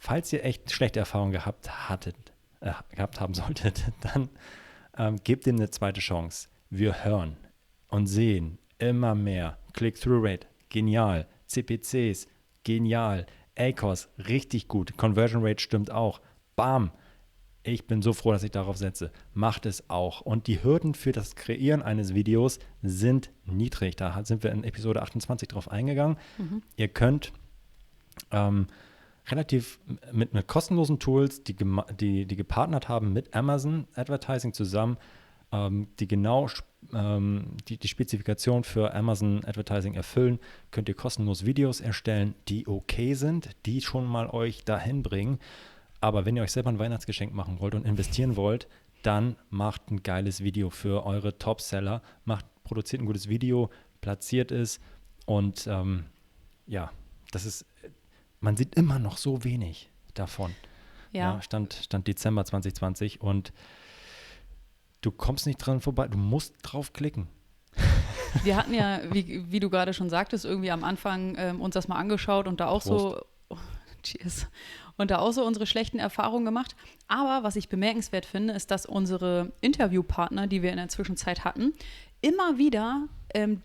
falls ihr echt schlechte Erfahrungen gehabt hattet, äh, gehabt haben solltet, dann ähm, gebt ihm eine zweite Chance. Wir hören und sehen immer mehr. Click-Through-Rate, genial. CPCs, genial. ACOS, richtig gut. Conversion Rate stimmt auch. Bam. Ich bin so froh, dass ich darauf setze. Macht es auch. Und die Hürden für das Kreieren eines Videos sind niedrig. Da sind wir in Episode 28 drauf eingegangen. Ihr könnt ähm, relativ mit, mit kostenlosen Tools, die, die, die gepartnert haben mit Amazon Advertising zusammen, ähm, die genau ähm, die, die Spezifikation für Amazon Advertising erfüllen, könnt ihr kostenlos Videos erstellen, die okay sind, die schon mal euch dahin bringen. Aber wenn ihr euch selber ein Weihnachtsgeschenk machen wollt und investieren wollt, dann macht ein geiles Video für eure Top-Seller, macht, produziert ein gutes Video, platziert es und ähm, ja, das ist, man sieht immer noch so wenig davon. Ja. stand, stand Dezember 2020 und du kommst nicht dran vorbei, du musst drauf klicken. Wir hatten ja, wie, wie du gerade schon sagtest, irgendwie am Anfang ähm, uns das mal angeschaut und da auch so, oh, cheers, und da auch so unsere schlechten Erfahrungen gemacht. Aber was ich bemerkenswert finde, ist, dass unsere Interviewpartner, die wir in der Zwischenzeit hatten, immer wieder ähm,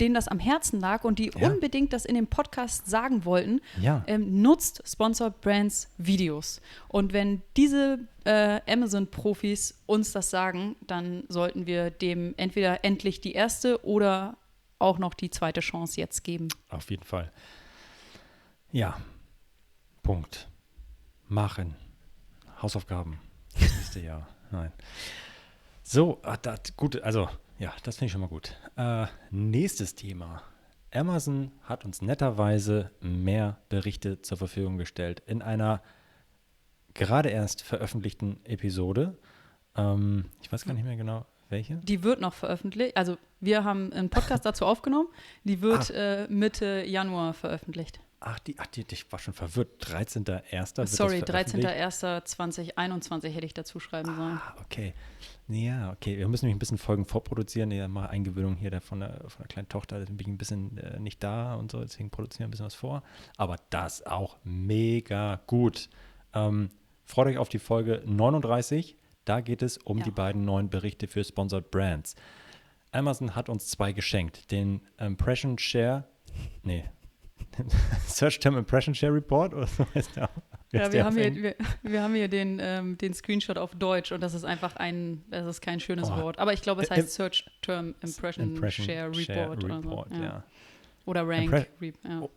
denen das am Herzen lag und die Ja. unbedingt das in dem Podcast sagen wollten, Ja. ähm, nutzt Sponsored Brands Videos. Und wenn diese äh, Amazon-Profis uns das sagen, dann sollten wir dem entweder endlich die erste oder auch noch die zweite Chance jetzt geben. Auf jeden Fall. Ja. Punkt. Machen. Hausaufgaben. Das nächste Jahr. Nein. So, ah, das, gut, also, ja, das finde ich schon mal gut. Äh, nächstes Thema. Amazon hat uns netterweise mehr Berichte zur Verfügung gestellt in einer gerade erst veröffentlichten Episode. Ähm, ich weiß gar nicht mehr genau, welche. Die wird noch veröffentlicht. Also wir haben einen Podcast dazu aufgenommen. Die wird äh, Mitte Januar veröffentlicht. Ach, die, ach, die, ich war schon verwirrt. 13.01. wird das Sorry, veröffentlicht. 13.01.2021 hätte ich dazu schreiben sollen. Ah, okay. Ja, okay. Wir müssen nämlich ein bisschen Folgen vorproduzieren. Ich mache Eingewöhnung hier von, der von der kleinen Tochter. Da bin ich ein bisschen äh, nicht da und so. Deswegen produzieren wir ein bisschen was vor. Aber das auch mega gut. Ähm, freut euch auf die Folge 39. Da geht es um Ja. die beiden neuen Berichte für Sponsored Brands. Amazon hat uns zwei geschenkt. Den Impression Share, nee, Search Term Impression Share Report oder so heißt der. wie Ja, wir haben, hier, wir, wir haben hier den, ähm, den Screenshot auf Deutsch und das ist einfach ein, das ist kein schönes Oh. Wort. Aber ich glaube, es Äh, heißt Search Term Impression, Impression Share Report. oder, so. Report, ja. ja. oder Rank. Impre- Re ja. Oh.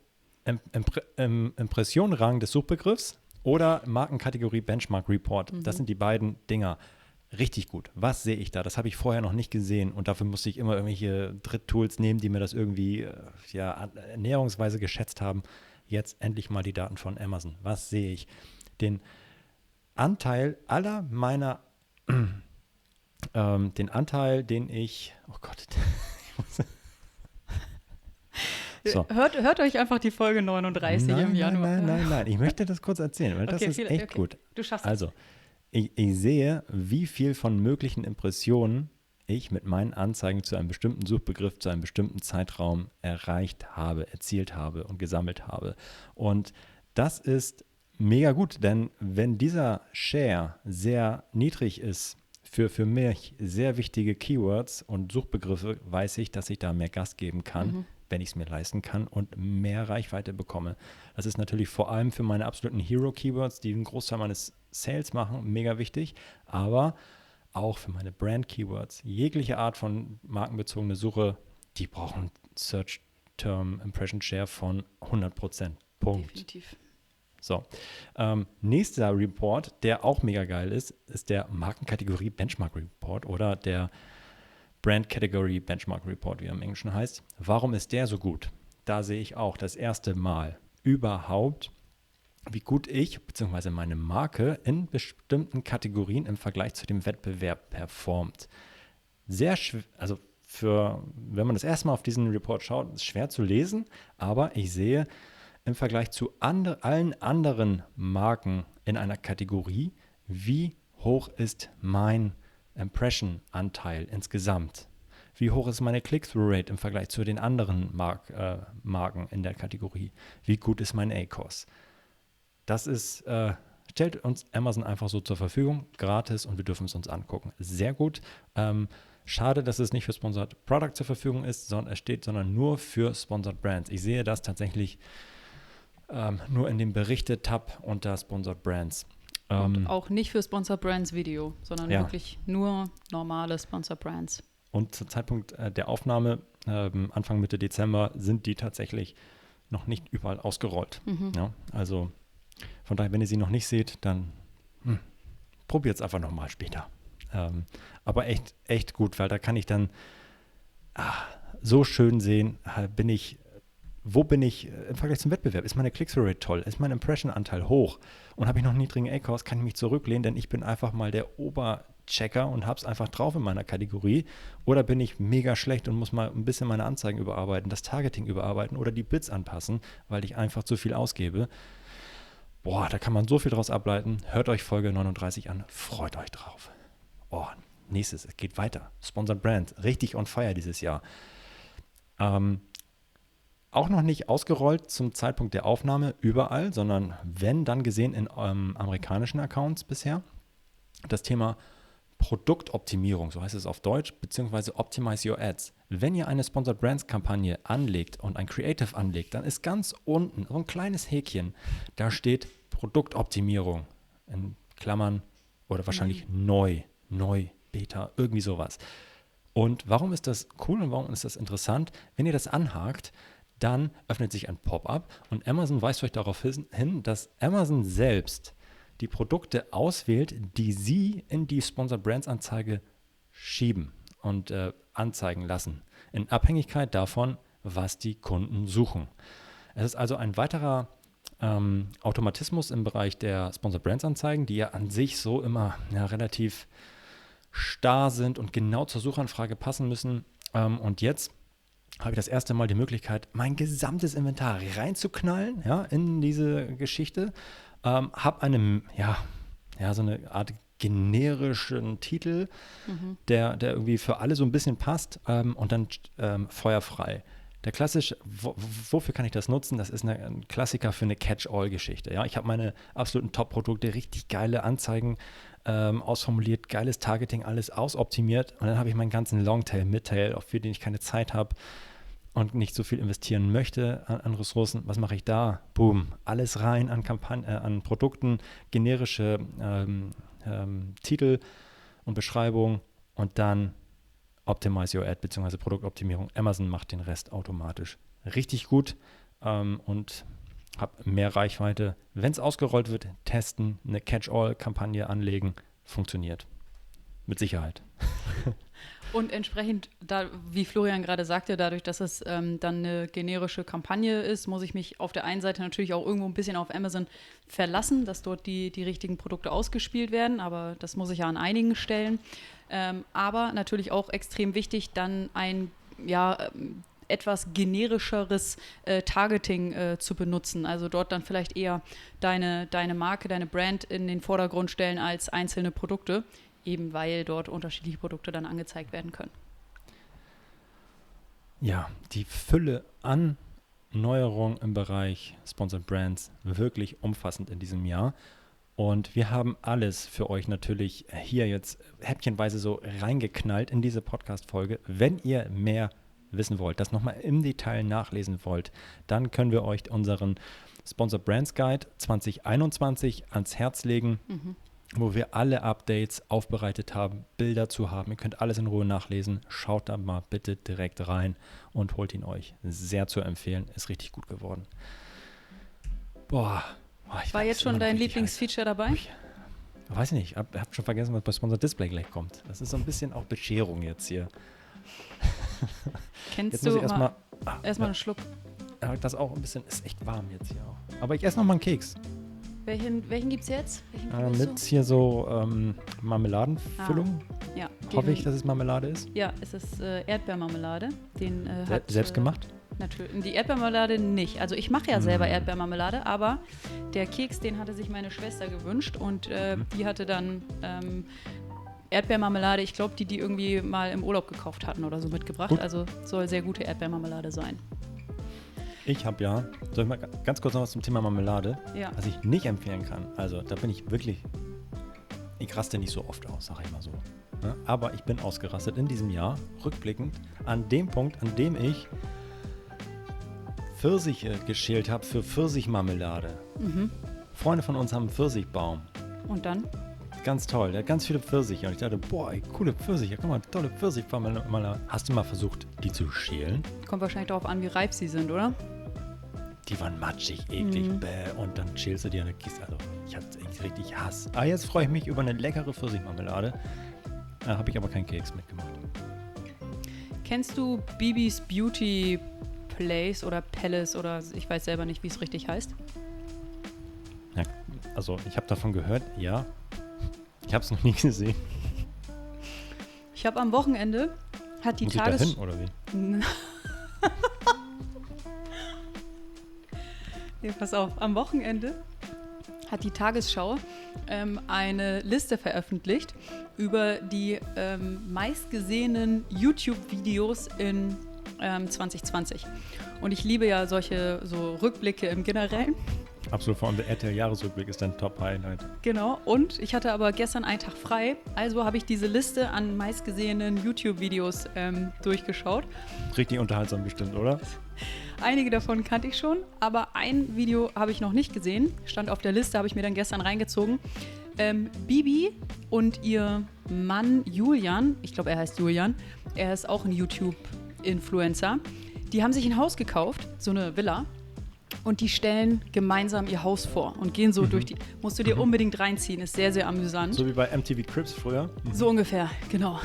Im, Impre im Impressionenrang des Suchbegriffs oder Markenkategorie Benchmark Report. Das sind die beiden Dinger. Richtig gut. Was sehe ich da? Das habe ich vorher noch nicht gesehen und dafür musste ich immer irgendwelche Dritttools nehmen, die mir das irgendwie äh, ja, ernährungsweise geschätzt haben. Jetzt endlich mal die Daten von Amazon. Was sehe ich? Den Anteil aller meiner, ähm, den Anteil, den ich, oh Gott, So. Hört, hört euch einfach die Folge 39 nein, im Januar. Nein, nein, nein, nein. Ich möchte das kurz erzählen, weil das Okay, ist viel- echt okay. gut. Du schaffst es. Also, ich, ich sehe, wie viel von möglichen Impressionen ich mit meinen Anzeigen zu einem bestimmten Suchbegriff, zu einem bestimmten Zeitraum erreicht habe, erzielt habe und gesammelt habe. Und das ist mega gut, denn wenn dieser Share sehr niedrig ist für, für mich sehr wichtige Keywords und Suchbegriffe weiß ich, dass ich da mehr Gas geben kann, Mhm. Wenn ich es mir leisten kann und mehr Reichweite bekomme. Das ist natürlich vor allem für meine absoluten Hero-Keywords, die einen Großteil meines Sales machen, mega wichtig, aber auch für meine Brand-Keywords. Jegliche Art von markenbezogene Suche, die brauchen Search Term Impression Share von 100%. Punkt. Definitiv. So, ähm, nächster Report, der auch mega geil ist, ist der Markenkategorie Benchmark Report oder der Brand Category Benchmark Report, wie er im Englischen heißt. Warum ist der so gut? Da sehe ich auch das erste Mal überhaupt, wie gut ich bzw. meine Marke in bestimmten Kategorien im Vergleich zu dem Wettbewerb performt. Sehr schwer, also für, wenn man das erste Mal auf diesen Report schaut, ist schwer zu lesen, aber ich sehe im Vergleich zu andre, allen anderen Marken in einer Kategorie, wie hoch ist mein Impression-Anteil insgesamt? Wie hoch ist meine Click-Through-Rate im Vergleich zu den anderen Mark, äh, Marken in der Kategorie? Wie gut ist mein ACOS? Das ist, äh, stellt uns Amazon einfach so zur Verfügung, gratis und wir dürfen es uns angucken. Sehr gut. Ähm, schade, dass es nicht für Sponsored Product zur Verfügung ist, sondern es steht, sondern nur für Sponsored Brands. Ich sehe das tatsächlich ähm, nur in dem Berichte-Tab unter Sponsored Brands. Und Ähm, auch nicht für Sponsor Brands Video, sondern Ja. wirklich nur normale Sponsor Brands. Und zum Zeitpunkt äh, der Aufnahme, ähm, Anfang Mitte Dezember, sind die tatsächlich noch nicht überall ausgerollt. Mhm. Ja, also von daher, wenn ihr sie noch nicht seht, dann hm, probiert es einfach nochmal später. Ähm, aber echt, echt gut, weil da kann ich dann ah, so schön sehen, bin ich, wo bin ich äh, im Vergleich zum Wettbewerb? Ist meine Click-Through-Rate toll? Ist mein Impression-Anteil hoch? Und habe ich noch einen niedrigen ACOS, kann ich mich zurücklehnen, denn ich bin einfach mal der Oberchecker und habe es einfach drauf in meiner Kategorie. Oder bin ich mega schlecht und muss mal ein bisschen meine Anzeigen überarbeiten, das Targeting überarbeiten oder die Bits anpassen, weil ich einfach zu viel ausgebe. Boah, da kann man so viel draus ableiten. Hört euch Folge 39 an, freut euch drauf. Oh, nächstes, es geht weiter. Sponsored Brand, richtig on fire dieses Jahr. Ähm, auch noch nicht ausgerollt zum Zeitpunkt der Aufnahme überall, sondern wenn, dann gesehen in ähm, amerikanischen Accounts bisher. Das Thema Produktoptimierung, so heißt es auf Deutsch, beziehungsweise Optimize Your Ads. Wenn ihr eine Sponsored Brands Kampagne anlegt und ein Creative anlegt, dann ist ganz unten so ein kleines Häkchen, da steht Produktoptimierung in Klammern oder wahrscheinlich neu, neu, Beta, irgendwie sowas. Und warum ist das cool und warum ist das interessant? Wenn ihr das anhakt, dann öffnet sich ein Pop-up und Amazon weist euch darauf hin, dass Amazon selbst die Produkte auswählt, die sie in die Sponsored Brands Anzeige schieben und äh, anzeigen lassen, in Abhängigkeit davon, was die Kunden suchen. Es ist also ein weiterer ähm, Automatismus im Bereich der Sponsored Brands Anzeigen, die ja an sich so immer ja, relativ starr sind und genau zur Suchanfrage passen müssen. Ähm, und jetzt habe ich das erste Mal die Möglichkeit, mein gesamtes Inventar reinzuknallen ja, in diese Geschichte. Ähm, habe eine, ja, ja, so eine Art generischen Titel, der, der irgendwie für alle so ein bisschen passt ähm, und dann ähm, feuerfrei. Der klassische, wo, wofür kann ich das nutzen? Das ist eine, ein Klassiker für eine Catch-all-Geschichte. Ja? Ich habe meine absoluten Top-Produkte, richtig geile Anzeigen ähm, ausformuliert, geiles Targeting, alles ausoptimiert und dann habe ich meinen ganzen Longtail, Midtail, auf für den ich keine Zeit habe und nicht so viel investieren möchte an, an Ressourcen. Was mache ich da? Boom, alles rein an Kampagnen, äh, an Produkten, generische ähm, ähm, Titel und Beschreibung und dann Optimize Your Ad bzw. Produktoptimierung. Amazon macht den Rest automatisch richtig gut ähm, und habe mehr Reichweite. Wenn es ausgerollt wird, testen, eine Catch-all-Kampagne anlegen, funktioniert. Mit Sicherheit. Und entsprechend, da, wie Florian gerade sagte, dadurch, dass es ähm, dann eine generische Kampagne ist, muss ich mich auf der einen Seite natürlich auch irgendwo ein bisschen auf Amazon verlassen, dass dort die, die richtigen Produkte ausgespielt werden, aber das muss ich ja an einigen Stellen. Ähm, aber natürlich auch extrem wichtig, dann ein ja, ähm, etwas generischeres äh, Targeting äh, zu benutzen. Also dort dann vielleicht eher deine, deine Marke, deine Brand in den Vordergrund stellen als einzelne Produkte, eben weil dort unterschiedliche Produkte dann angezeigt werden können. Ja, die Fülle an Neuerungen im Bereich Sponsored Brands wirklich umfassend in diesem Jahr. Und wir haben alles für euch natürlich hier jetzt häppchenweise so reingeknallt in diese Podcast-Folge. Wenn ihr mehr wissen wollt, das nochmal im Detail nachlesen wollt, dann können wir euch unseren Sponsor Brands Guide 2021 ans Herz legen. Mhm. wo wir alle Updates aufbereitet haben, Bilder zu haben. Ihr könnt alles in Ruhe nachlesen. Schaut da mal bitte direkt rein und holt ihn euch. Sehr zu empfehlen. Ist richtig gut geworden. Boah. boah ich War jetzt schon dein Lieblingsfeature dabei? Ich weiß nicht. Ich habe hab schon vergessen, was bei Sponsor Display gleich kommt. Das ist so ein bisschen auch Bescherung jetzt hier. Kennst Jetzt muss du ich erstmal. mal, erstmal einen Schluck? Ja, das auch ein bisschen. Ist echt warm jetzt hier auch. Aber ich esse noch mal einen Keks. Welchen, welchen gibt es jetzt? Äh, mit hier so ähm, Marmeladenfüllung. du? Ja, Hoffe ich, dass es Marmelade ist. Ja, es ist äh, Erdbeermarmelade. Den, äh, Se hat, selbst äh, gemacht. Natürlich. Die Erdbeermarmelade nicht. Also ich mache ja selber Mm. Erdbeermarmelade, aber der Keks, den hatte sich meine Schwester gewünscht und äh, Mhm. die hatte dann ähm, Erdbeermarmelade, ich glaube, die die irgendwie mal im Urlaub gekauft hatten oder so mitgebracht. Gut. Also soll sehr gute Erdbeermarmelade sein. Ich habe ja, soll ich mal ga- ganz kurz noch was zum Thema Marmelade, Ja. was ich nicht empfehlen kann. Also da bin ich wirklich, ich raste nicht so oft aus, sage ich mal so. Ne? Aber ich bin ausgerastet in diesem Jahr, rückblickend, an dem Punkt, an dem ich Pfirsiche geschält habe für Pfirsichmarmelade. Mhm. Freunde von uns haben einen Pfirsichbaum. Und dann? Ganz toll, der hat ganz viele Pfirsiche. Und ich dachte, boah, ey, coole Pfirsiche, guck mal, tolle Pfirsichmarmelade. Hast du mal versucht, die zu schälen? Kommt wahrscheinlich darauf an, wie reif sie sind, oder? Die waren matschig, eklig, Mhm. bäh, und dann schälst du dir eine Kiste. Also, ich hatte echt richtig Hass. Aber jetzt freue ich mich über eine leckere Pfirsichmarmelade. Da habe ich aber keinen Keks mitgemacht. Kennst du Bibis Beauty Place oder Palace oder ich weiß selber nicht, wie es richtig heißt? Ja, also, ich habe davon gehört, ja. Ich habe es noch nie gesehen. Ich habe am Wochenende hat die Muss ich da Tages hin, oder wie? nee, pass auf, am Wochenende hat die Tagesschau ähm, eine Liste veröffentlicht über die ähm, meistgesehenen YouTube-Videos in ähm, 2020. Und ich liebe ja solche so Rückblicke im Generellen. Absolut, vor allem der RTL-Jahresrückblick ist dein Top-Highlight. Genau, und ich hatte aber gestern einen Tag frei, also habe ich diese Liste an meistgesehenen YouTube-Videos ähm, durchgeschaut. Richtig unterhaltsam bestimmt, oder? Einige davon kannte ich schon, aber ein Video habe ich noch nicht gesehen. Stand auf der Liste, habe ich mir dann gestern reingezogen. Ähm, Bibi und ihr Mann Julian, ich glaube, er heißt Julian, er ist auch ein YouTube-Influencer. Die haben sich ein Haus gekauft, so eine Villa. Und die stellen gemeinsam ihr Haus vor und gehen so durch die. Musst du dir unbedingt reinziehen, ist sehr, sehr amüsant. So wie bei MTV Crips früher. So ungefähr, genau.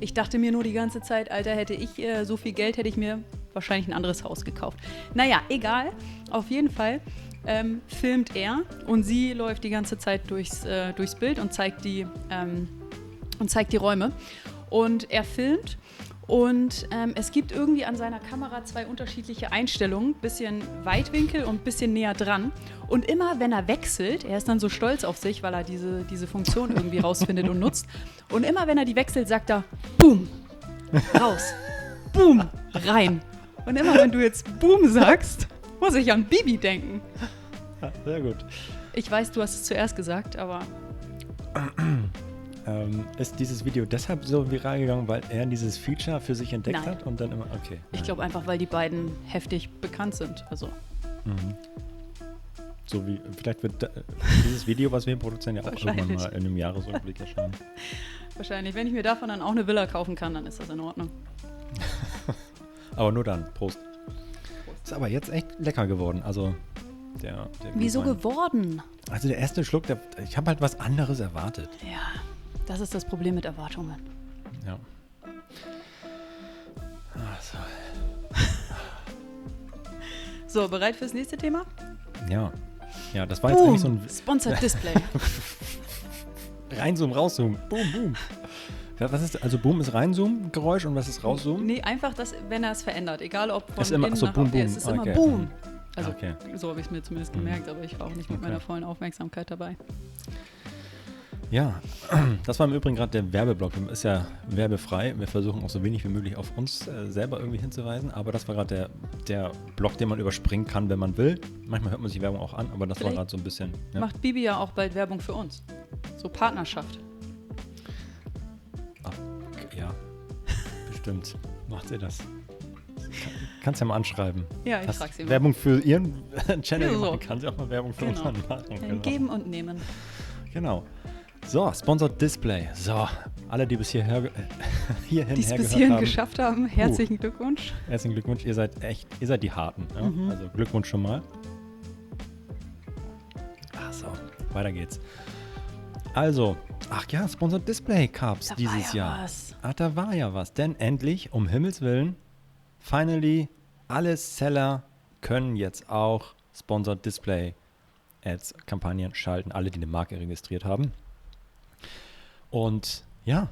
Ich dachte mir nur die ganze Zeit, Alter, hätte ich äh, so viel Geld, hätte ich mir wahrscheinlich ein anderes Haus gekauft. Naja, egal. Auf jeden Fall ähm, filmt er und sie läuft die ganze Zeit durchs, äh, durchs Bild und zeigt die, ähm, und zeigt die Räume. Und er filmt und ähm, es gibt irgendwie an seiner Kamera zwei unterschiedliche Einstellungen, bisschen Weitwinkel und bisschen näher dran. Und immer wenn er wechselt, er ist dann so stolz auf sich, weil er diese, diese Funktion irgendwie rausfindet und nutzt. Und immer wenn er die wechselt, sagt er, Boom, raus, Boom, rein. Und immer wenn du jetzt Boom sagst, muss ich an Bibi denken. Ja, sehr gut. Ich weiß, du hast es zuerst gesagt, aber Ähm, ist dieses Video deshalb so viral gegangen, weil er dieses Feature für sich entdeckt Nein. hat und dann immer, okay. ich glaube einfach, weil die beiden heftig bekannt sind. Also Mhm. So wie, vielleicht wird da, dieses Video, was wir hier produzieren, ja auch irgendwann mal in einem Jahresrückblick erscheinen. wahrscheinlich, wenn ich mir davon dann auch eine Villa kaufen kann, dann ist das in Ordnung. Aber nur dann. Prost. Ist aber jetzt echt lecker geworden. Also, der. der Wieso geworden? Also, der erste Schluck, der, ich habe halt was anderes erwartet. Ja, das ist das Problem mit Erwartungen. Ja. Ach so. So, bereit fürs nächste Thema? Ja. Ja, das war jetzt eigentlich so ein Sponsored Display. Reinzoom, Rauszoom. Boom, boom. Was ist, also Boom ist Reinzoom-Geräusch und was ist Rauszoom? nee, einfach, das, wenn er es verändert. Egal ob von Ist immer- innen nach boom, außen. Ja, boom. Es ist immer Okay. Boom. Also, Okay. so habe ich es mir zumindest gemerkt, aber ich war auch nicht mit Okay. meiner vollen Aufmerksamkeit dabei. Ja, das war im Übrigen gerade der Werbeblock. Ist ja werbefrei. Wir versuchen auch so wenig wie möglich auf uns äh, selber irgendwie hinzuweisen. Aber das war gerade der, der Block, den man überspringen kann, wenn man will. Manchmal hört man sich Werbung auch an, aber das Vielleicht war gerade so ein bisschen. Ja. Macht Bibi ja auch bald Werbung für uns. So Partnerschaft. Ja, bestimmt. Macht sie das. Kann, kannst ja mal anschreiben. Ja, ich Hast frag sie mal. Werbung für ihren Channel Ja, so. Kann sie auch mal Werbung für Genau. unseren machen. Genau. Geben und nehmen. genau. So, Sponsored Display. So, alle, die bis hierher, ge- hierhin Die es bis hierhin haben, geschafft haben, herzlichen Glückwunsch. herzlichen Glückwunsch. Ihr seid echt, ihr seid die Harten. Ja? Mhm. Also Glückwunsch schon mal. Ach so, weiter geht's. Also, ach ja, Sponsored Display Cups Da war dieses ja Jahr. was. Ach, da war ja was. Denn endlich, um Himmels Willen, finally, alle Seller können jetzt auch Sponsored Display Ads Kampagnen schalten, alle, die eine Marke registriert haben. Und ja,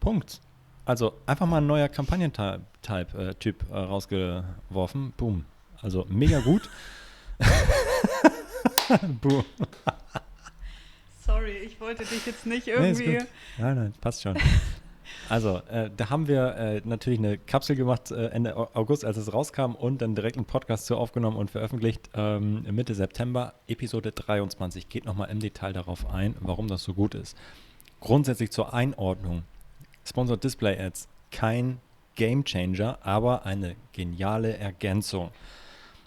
Punkt. Also einfach mal ein neuer Kampagnentyp Typ, äh, typ, äh, rausgeworfen. Boom. Also mega gut. Boom. Sorry, ich wollte dich jetzt nicht Nee, irgendwie. gut. Nein, nein, passt schon. Also, äh, da haben wir äh, natürlich eine Kapsel gemacht äh, Ende Au- August, als es rauskam und dann direkt einen Podcast zu aufgenommen und veröffentlicht ähm, Mitte September, Episode 23. Geht nochmal im Detail darauf ein, warum das so gut ist. Grundsätzlich zur Einordnung. Sponsored Display Ads, kein Game Changer, aber eine geniale Ergänzung.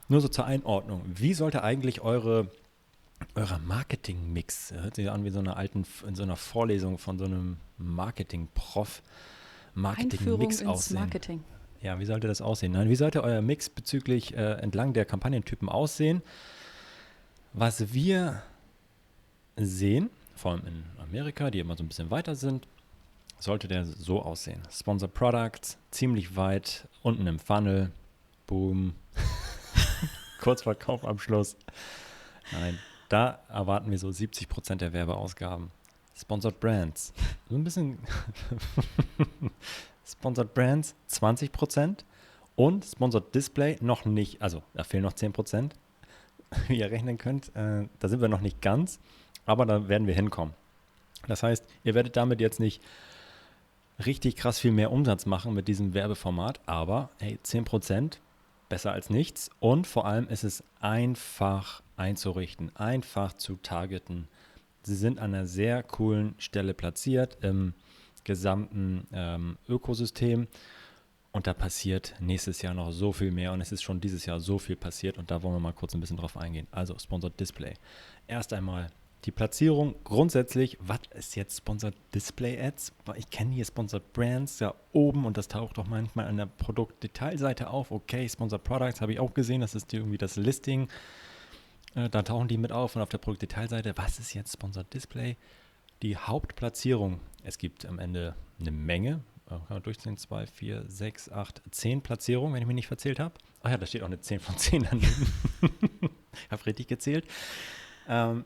Nur so zur Einordnung. Wie sollte eigentlich eure eurer Marketing-Mix. Hört sich an wie so eine alten, in so einer Vorlesung von so einem Marketing-Prof. Marketing-Mix aussehen. Marketing. Ja, wie sollte das aussehen? Nein, wie sollte euer Mix bezüglich äh, entlang der Kampagnentypen aussehen? Was wir sehen, vor allem in Amerika, die immer so ein bisschen weiter sind, sollte der so aussehen. Sponsor Products, ziemlich weit unten im Funnel, boom, Kurzverkaufabschluss. Nein, da erwarten wir so 70% der Werbeausgaben. Sponsored Brands, so ein bisschen Sponsored Brands 20% und Sponsored Display noch nicht, also da fehlen noch 10%, wie ihr rechnen könnt. Äh, da sind wir noch nicht ganz, aber da werden wir hinkommen. Das heißt, ihr werdet damit jetzt nicht richtig krass viel mehr Umsatz machen mit diesem Werbeformat, aber hey, 10% besser als nichts und vor allem ist es einfach einzurichten, einfach zu targeten. Sie sind an einer sehr coolen Stelle platziert im gesamten ähm, Ökosystem und da passiert nächstes Jahr noch so viel mehr und es ist schon dieses Jahr so viel passiert und da wollen wir mal kurz ein bisschen drauf eingehen. Also Sponsored Display. Erst einmal die Platzierung. Grundsätzlich, was ist jetzt Sponsored Display Ads? Ich kenne hier Sponsored Brands ja oben und das taucht doch manchmal an der Produktdetailseite auf. Okay, Sponsored Products habe ich auch gesehen, das ist irgendwie das Listing. Äh, Da tauchen die mit auf und auf der Produktdetailseite, was ist jetzt Sponsored Display? Die Hauptplatzierung, es gibt am Ende eine Menge, äh, kann man durchziehen, 2, 4, 6, 8, 10 Platzierungen, wenn ich mich nicht verzählt habe. Ach ja, da steht auch eine 10 von 10 daneben. ich habe richtig gezählt. Ähm,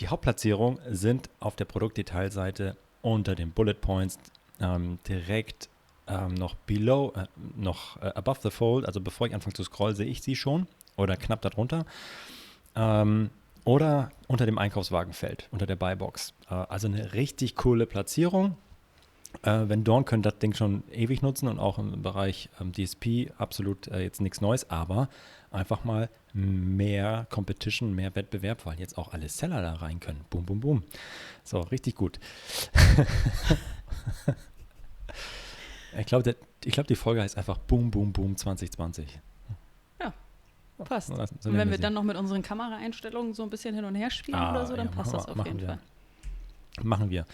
die Hauptplatzierungen sind auf der Produktdetailseite unter den Bullet Points ähm, direkt ähm, noch below, äh, noch äh, above the fold, also bevor ich anfange zu scrollen, sehe ich sie schon oder knapp darunter. Ähm, oder unter dem Einkaufswagenfeld, unter der Buybox. Äh, also eine richtig coole Platzierung. Äh, wenn Dorn können das Ding schon ewig nutzen und auch im Bereich ähm, DSP absolut äh, jetzt nichts Neues, aber einfach mal mehr Competition, mehr Wettbewerb, weil jetzt auch alle Seller da rein können. Boom, boom, boom. So, richtig gut. ich glaube, glaub, die Folge heißt einfach Boom, Boom, Boom 2020. Passt. So Und wenn wir dann noch mit unseren Kameraeinstellungen so ein bisschen hin und her spielen Ah, oder so, dann ja, passt das auf jeden wir. Fall. Machen wir.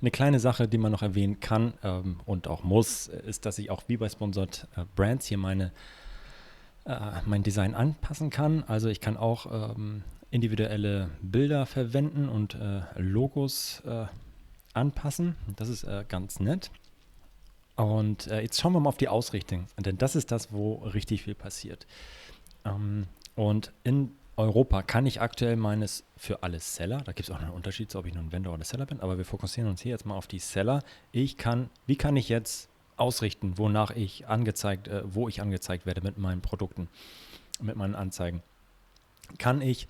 Eine kleine Sache, die man noch erwähnen kann ähm, und auch muss, ist, dass ich auch wie bei Sponsored äh, Brands hier meine, äh, mein Design anpassen kann. Also ich kann auch ähm, individuelle Bilder verwenden und äh, Logos äh, anpassen. Das ist äh, ganz nett. Und äh, jetzt schauen wir mal auf die Ausrichtung, denn das ist das, wo richtig viel passiert. Ähm, und in Europa kann ich aktuell meines für alle Seller, da gibt es auch einen Unterschied, ob ich nun Vendor oder Seller bin, aber wir fokussieren uns hier jetzt mal auf die Seller. Ich kann, wie kann ich jetzt ausrichten, wonach ich angezeigt, äh, wo ich angezeigt werde mit meinen Produkten, mit meinen Anzeigen? Kann ich,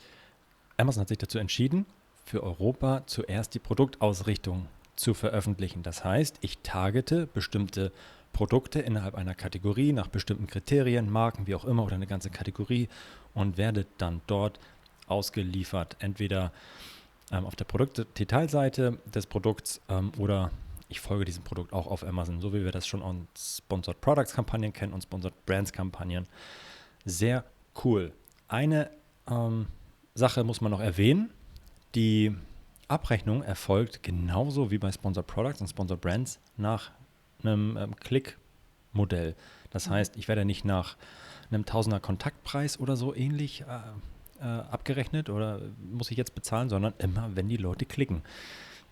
Amazon hat sich dazu entschieden, für Europa zuerst die Produktausrichtung zu veröffentlichen. Das heißt, ich targete bestimmte Produkte innerhalb einer Kategorie nach bestimmten Kriterien, Marken, wie auch immer, oder eine ganze Kategorie und werde dann dort ausgeliefert. Entweder ähm, auf der Produktdetailseite des Produkts ähm, oder ich folge diesem Produkt auch auf Amazon, so wie wir das schon an Sponsored Products Kampagnen kennen und Sponsored Brands Kampagnen. Sehr cool. Eine ähm, Sache muss man noch erwähnen. Die Abrechnung erfolgt genauso wie bei Sponsored Products und Sponsored Brands nach einem ähm, Klickmodell. Das mhm. heißt, ich werde nicht nach einem Tausender Kontaktpreis oder so ähnlich äh, äh, abgerechnet oder muss ich jetzt bezahlen, sondern immer, wenn die Leute klicken.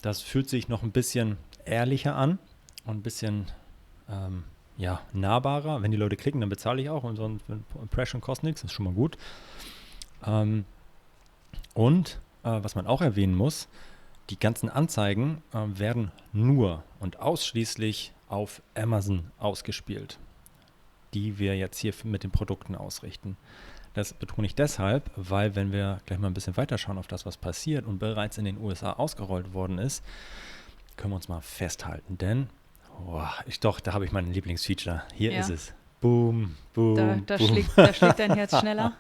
Das fühlt sich noch ein bisschen ehrlicher an und ein bisschen ähm, ja, nahbarer. Wenn die Leute klicken, dann bezahle ich auch und so ein Impression kostet nichts, das ist schon mal gut. Ähm, und äh, was man auch erwähnen muss, die ganzen Anzeigen äh, werden nur und ausschließlich auf Amazon ausgespielt, die wir jetzt hier mit den Produkten ausrichten. Das betone ich deshalb, weil wenn wir gleich mal ein bisschen weiterschauen auf das, was passiert und bereits in den USA ausgerollt worden ist, können wir uns mal festhalten. Denn, oh, ich doch, da habe ich mein Lieblingsfeature. Hier ja. ist es. Boom, boom. Da, da, boom. Schlägt, da schlägt dein Herz schneller.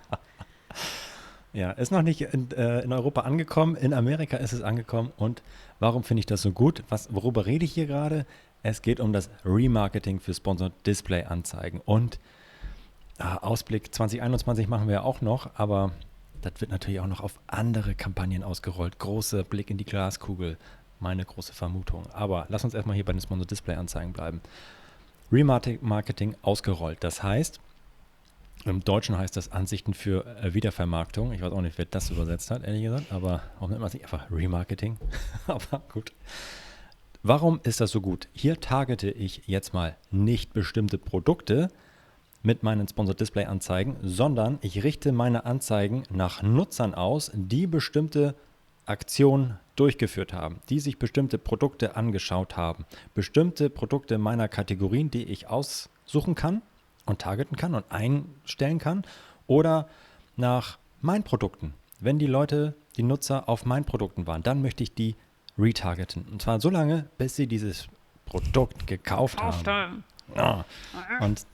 Ja, ist noch nicht in, äh, in, Europa angekommen. In Amerika ist es angekommen. Und warum finde ich das so gut? Was, worüber rede ich hier gerade? Es geht um das Remarketing für Sponsored Display Anzeigen. Und Ausblick 2021 machen wir auch noch, aber das wird natürlich auch noch auf andere Kampagnen ausgerollt. Großer Blick in die Glaskugel, meine große Vermutung. Aber lass uns erstmal hier bei den Sponsored Display Anzeigen bleiben. Remarketing ausgerollt. Das heißt, im Deutschen heißt das Ansichten für äh, Wiedervermarktung. Ich weiß auch nicht, wer das übersetzt hat, ehrlich gesagt, aber warum nennt man es nicht einfach Remarketing? aber gut. Warum ist das so gut? Hier targete ich jetzt mal nicht bestimmte Produkte mit meinen Sponsored Display Anzeigen, sondern ich richte meine Anzeigen nach Nutzern aus, die bestimmte Aktionen durchgeführt haben, die sich bestimmte Produkte angeschaut haben, bestimmte Produkte meiner Kategorien, die ich aussuchen kann und targeten kann und einstellen kann oder nach meinen Produkten. Wenn die Leute, die Nutzer auf meinen Produkten waren, dann möchte ich die retargeten. Und zwar so lange, bis sie dieses Produkt gekauft haben. Ja. Und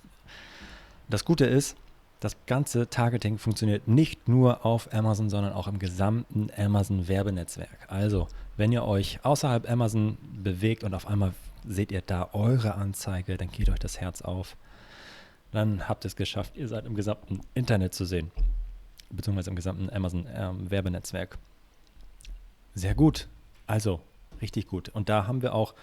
das Gute ist, das ganze Targeting funktioniert nicht nur auf Amazon, sondern auch im gesamten Amazon-Werbenetzwerk. Also, wenn ihr euch außerhalb Amazon bewegt und auf einmal seht ihr da eure Anzeige, dann geht euch das Herz auf dann habt ihr es geschafft. Ihr seid im gesamten Internet zu sehen, beziehungsweise im gesamten Amazon-Werbenetzwerk. Ähm, Sehr gut. Also, richtig gut. Und da haben wir auch,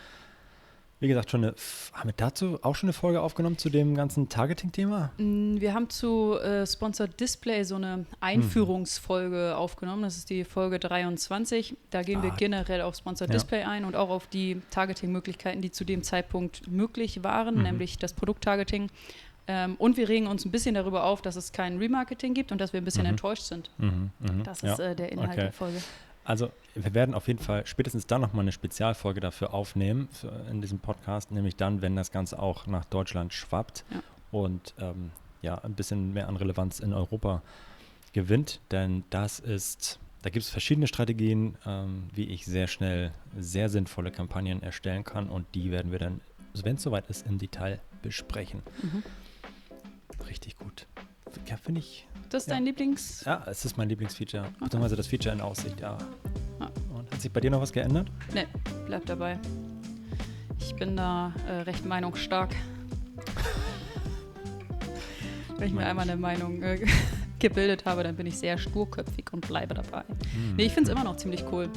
wie gesagt, schon eine, haben wir dazu auch schon eine Folge aufgenommen zu dem ganzen Targeting-Thema? Mm, wir haben zu äh, Sponsored Display so eine Einführungsfolge mhm. aufgenommen. Das ist die Folge 23. Da gehen ah, wir generell auf Sponsored ja. Display ein und auch auf die Targeting-Möglichkeiten, die zu dem Zeitpunkt möglich waren, mhm. nämlich das Produkttargeting ähm, und wir regen uns ein bisschen darüber auf, dass es kein Remarketing gibt und dass wir ein bisschen mhm. enttäuscht sind. Mhm, mh. Das ist ja. äh, der Inhalt okay. der Folge. Also wir werden auf jeden Fall spätestens dann nochmal eine Spezialfolge dafür aufnehmen für, in diesem Podcast, nämlich dann, wenn das Ganze auch nach Deutschland schwappt ja. und ähm, ja, ein bisschen mehr an Relevanz in Europa gewinnt. Denn das ist, da gibt es verschiedene Strategien, ähm, wie ich sehr schnell sehr sinnvolle Kampagnen erstellen kann und die werden wir dann, wenn es soweit ist, im Detail besprechen. Mhm richtig gut. Ja, finde ich. Das ist ja. dein Lieblings? Ja, es ist mein Lieblingsfeature. Okay. Beziehungsweise das Feature in Aussicht, ja. Ah. Und hat sich bei dir noch was geändert? Nee, bleib dabei. Ich bin da äh, recht meinungsstark. Wenn ich mir einmal eine Meinung äh, gebildet habe, dann bin ich sehr sturköpfig und bleibe dabei. Hm. Nee, ich finde es immer noch ziemlich cool.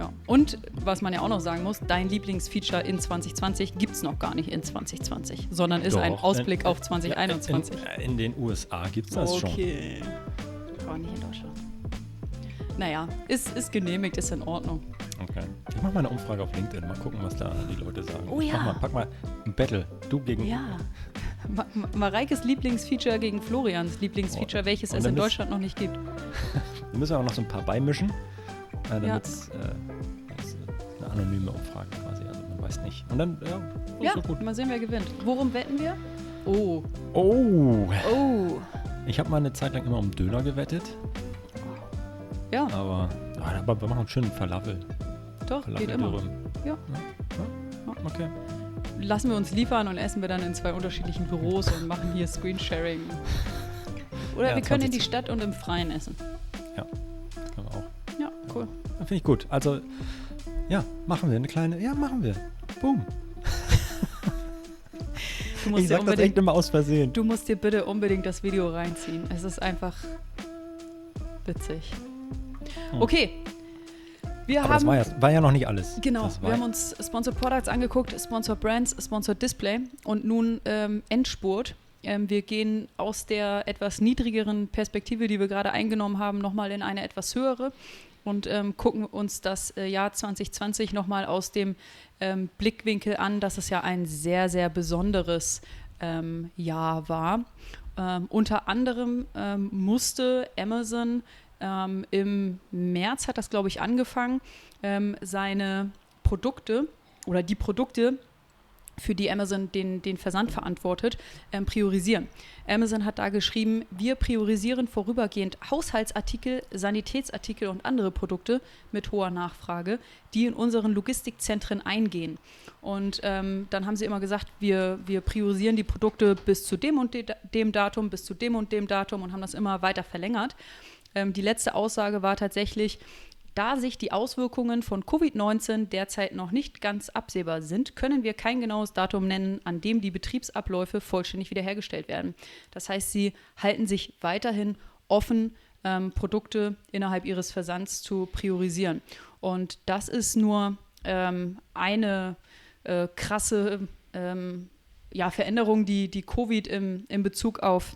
Ja. Und was man ja auch noch sagen muss, dein Lieblingsfeature in 2020 gibt es noch gar nicht in 2020, sondern ist Doch, ein Ausblick in, auf 2021. In, in, den USA gibt es das okay. schon. Okay. Aber nicht in Deutschland. Naja, ist, ist genehmigt, ist in Ordnung. Okay. Ich mache mal eine Umfrage auf LinkedIn. Mal gucken, was da die Leute sagen. Oh ja. Mal, pack mal ein Battle. Du gegen. Ja. Ma Mareikes Lieblingsfeature gegen Florians Lieblingsfeature, oh. welches es in Deutschland noch nicht gibt. Wir müssen auch noch so ein paar beimischen äh, damit ja. äh, eine anonyme Umfrage quasi, also man weiß nicht. Und dann, ja, ja so gut. mal sehen, wer gewinnt. Worum wetten wir? Oh. Oh. Oh. Ich habe mal eine Zeit lang immer um Döner gewettet. Ja. Aber, aber wir machen einen schönen Falafel. Doch, Falafel geht immer. Ja. ja. Okay. Lassen wir uns liefern und essen wir dann in zwei unterschiedlichen Büros und machen hier Screensharing. Oder Ja, wir können in die 20. Stadt und im Freien essen. Können Finde ich gut. Also, ja, machen wir eine kleine. Ja, machen wir. Boom. Du musst, Ich sag das echt immer aus Versehen. du musst dir bitte unbedingt das Video reinziehen. Es ist einfach witzig. Hm. Okay. Wir Aber das haben war ja, war ja noch nicht alles. Genau, Das wir haben uns Sponsor Products angeguckt, Sponsor Brands, Sponsor Display und nun ähm, Endspurt. Ähm, wir gehen aus der etwas niedrigeren Perspektive, die wir gerade eingenommen haben, nochmal in eine etwas höhere und ähm, gucken uns das äh, Jahr 2020 nochmal aus dem ähm, Blickwinkel an, dass es ja ein sehr, sehr besonderes ähm, Jahr war. Ähm, unter anderem ähm, musste Amazon ähm, im März, hat das glaube ich angefangen, seine Produkte oder die Produkte, für die Amazon den, den Versand verantwortet, ähm, priorisieren. Amazon hat da geschrieben, wir priorisieren vorübergehend Haushaltsartikel, Sanitätsartikel und andere Produkte mit hoher Nachfrage, die in unseren Logistikzentren eingehen. Und ähm, dann haben sie immer gesagt, wir, wir priorisieren die Produkte bis zu dem und de dem Datum, bis zu dem und dem Datum und haben das immer weiter verlängert. Ähm, die letzte Aussage war tatsächlich, da sich die Auswirkungen von Covid-19 derzeit noch nicht ganz absehbar sind, können wir kein genaues Datum nennen, an dem die Betriebsabläufe vollständig wiederhergestellt werden. Das heißt, sie halten sich weiterhin offen, ähm, Produkte innerhalb ihres Versands zu priorisieren. Und das ist nur ähm, eine äh, krasse ähm, ja, Veränderung, die, die Covid im, in Bezug auf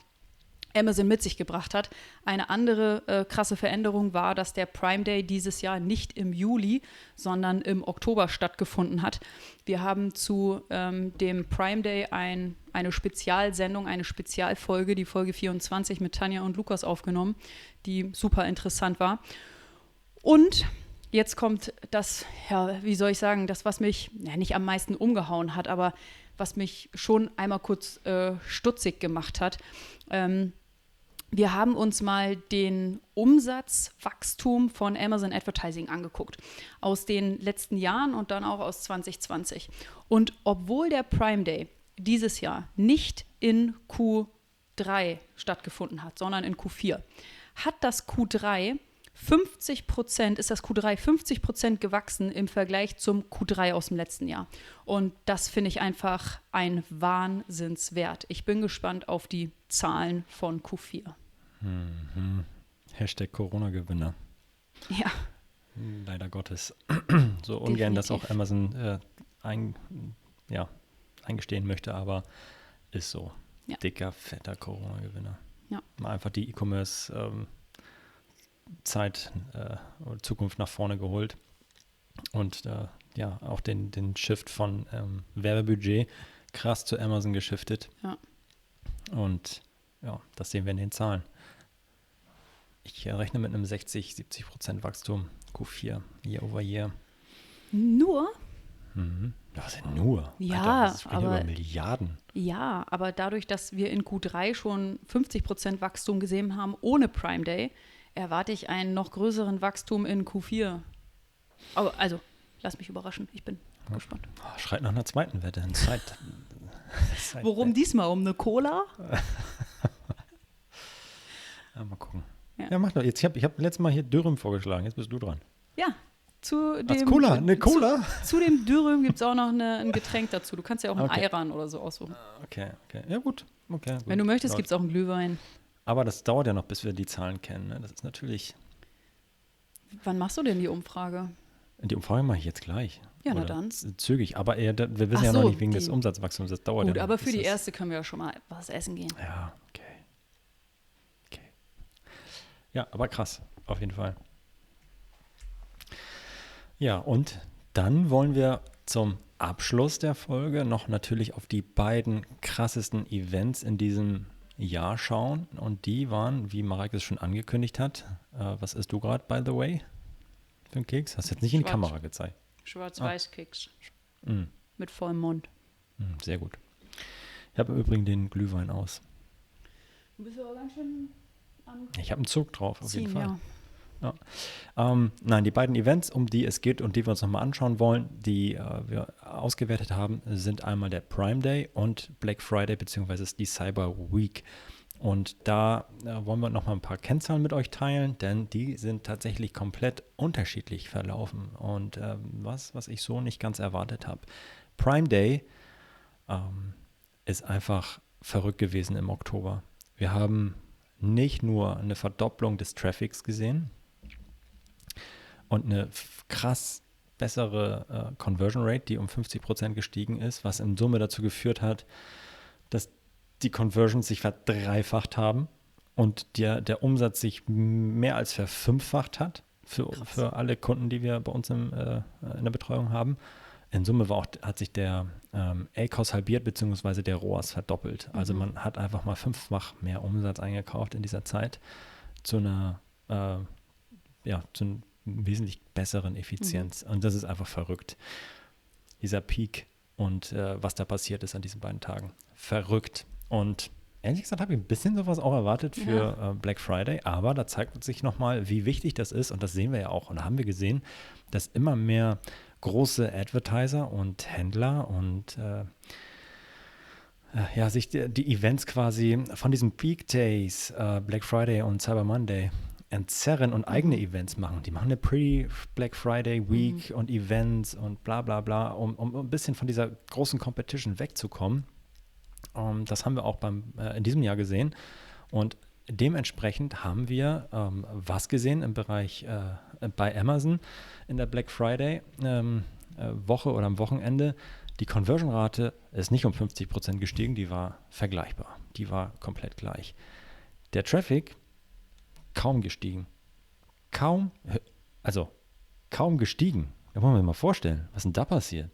Amazon mit sich gebracht hat. Eine andere äh, krasse Veränderung war, dass der Prime Day dieses Jahr nicht im Juli, sondern im Oktober stattgefunden hat. Wir haben zu ähm, dem Prime Day ein, eine Spezialsendung, eine Spezialfolge, die Folge 24 mit Tanja und Lukas aufgenommen, die super interessant war. Und jetzt kommt das, ja, wie soll ich sagen, das, was mich ja, nicht am meisten umgehauen hat, aber was mich schon einmal kurz äh, stutzig gemacht hat. Ähm, wir haben uns mal den Umsatzwachstum von Amazon Advertising angeguckt. Aus den letzten Jahren und dann auch aus 2020. Und obwohl der Prime Day dieses Jahr nicht in Q3 stattgefunden hat, sondern in Q4, hat das Q3 50 Prozent, ist das Q3 50 Prozent gewachsen im Vergleich zum Q3 aus dem letzten Jahr. Und das finde ich einfach ein Wahnsinnswert. Ich bin gespannt auf die Zahlen von Q4. Mhm. Hashtag Corona-Gewinner. Ja, Leider Gottes. so ungern das auch Definitiv. Amazon äh, ein, ja, eingestehen möchte, aber ist so. Ja. Dicker, fetter Corona-Gewinner. Ja. Mal einfach die E-Commerce-Zeit äh, oder Zukunft nach vorne geholt. Und äh, ja, auch den, den Shift von ähm, Werbebudget krass zu Amazon geschiftet. Ja. Und ja, das sehen wir in den Zahlen. Ich rechne mit einem 60, 70 Prozent Wachstum Q4, Year over Year. nur, Mhm. Was denn nur? Ja, Alter, das wir aber- über Milliarden. ja, aber dadurch, dass wir in Q3 schon 50 Prozent Wachstum gesehen haben ohne Prime Day, erwarte ich einen noch größeren Wachstum in Q4. Aber, also, lass mich überraschen, ich bin Ja. gespannt. Oh, schreit nach einer zweiten Wette. Ein Zeit, Zeit Worum diesmal? Um eine Cola? Ja, mal gucken. Ja. Mach doch. Jetzt, ich habe ich hab letztes Mal hier Dürüm vorgeschlagen. Jetzt bist du dran. Ja, zu dem. Cola? Eine Cola? Zu, zu dem Dürüm gibt es auch noch eine, ein Getränk dazu. Du kannst ja auch ein Okay. Ayran oder so aussuchen. Okay, okay. Ja, gut. Okay, gut. Wenn du möchtest, gibt es auch einen Glühwein. Aber das dauert ja noch, bis wir die Zahlen kennen. Ne? Das ist natürlich. Wann machst du denn die Umfrage? Die Umfrage mache ich jetzt gleich. Ja, na dann. Zügig. Aber eher, wir wissen Ach ja noch so, nicht wegen des die- Umsatzwachstums. Das dauert Gut, ja noch, aber für die erste können wir ja schon mal was essen gehen. Ja, okay. Okay. Ja, aber krass, auf jeden Fall. Ja, und dann wollen wir zum Abschluss der Folge noch natürlich auf die beiden krassesten Events in diesem Jahr schauen. Und die waren, wie Marek es schon angekündigt hat, äh, was isst du gerade, by the way, für einen Keks? Hast jetzt nicht in die Schwarz. Kamera gezeigt. Schwarz-Weiß-Keks Mm, mit vollem Mund. mm, sehr gut. Ich habe im Übrigen den Glühwein aus. Du bist aber ganz schön Ich habe einen Zug drauf, auf jeden Fall. Ja. Ähm, nein, die beiden Events, um die es geht und die wir uns nochmal anschauen wollen, die äh, wir ausgewertet haben, sind einmal der Prime Day und Black Friday beziehungsweise die Cyber Week. Und da äh, wollen wir nochmal ein paar Kennzahlen mit euch teilen, denn die sind tatsächlich komplett unterschiedlich verlaufen. Und äh, was, was ich so nicht ganz erwartet habe. Prime Day ähm, ist einfach verrückt gewesen im Oktober. Wir haben nicht nur eine Verdopplung des Traffics gesehen und eine krass bessere äh, Conversion Rate, die um 50 Prozent gestiegen ist, was in Summe dazu geführt hat, dass die Conversions sich verdreifacht haben und der, der Umsatz sich mehr als verfünffacht hat für, für alle Kunden, die wir bei uns im, äh, in der Betreuung haben. In Summe auch, hat sich der ähm, ACOS halbiert, beziehungsweise der ROAS verdoppelt. Also mhm. man hat einfach mal fünffach mehr Umsatz eingekauft in dieser Zeit zu einer, äh, ja, zu einer wesentlich besseren Effizienz. Mhm. Und das ist einfach verrückt. Dieser Peak und äh, was da passiert ist an diesen beiden Tagen. Verrückt. Und ehrlich gesagt habe ich ein bisschen sowas auch erwartet für ja. äh, Black Friday, aber da zeigt sich nochmal, wie wichtig das ist. Und das sehen wir ja auch und haben wir gesehen, dass immer mehr große Advertiser und Händler und äh, äh, ja, sich die, die, Events quasi von diesen Peak Days, äh, Black Friday und Cyber Monday entzerren und eigene mhm. Events machen. Die machen eine Pre-Black Friday Week mhm. und Events und bla bla bla, um, um ein bisschen von dieser großen Competition wegzukommen. Um, ähm, das haben wir auch beim, äh, in diesem Jahr gesehen. Und dementsprechend haben wir ähm, was gesehen im Bereich äh, bei Amazon in der Black Friday ähm, äh, Woche oder am Wochenende. Die Conversion-Rate ist nicht um 50 Prozent gestiegen, die war vergleichbar. Die war komplett gleich. Der Traffic kaum gestiegen. Kaum, also kaum gestiegen. Da wollen wir uns mal vorstellen, was denn da passiert?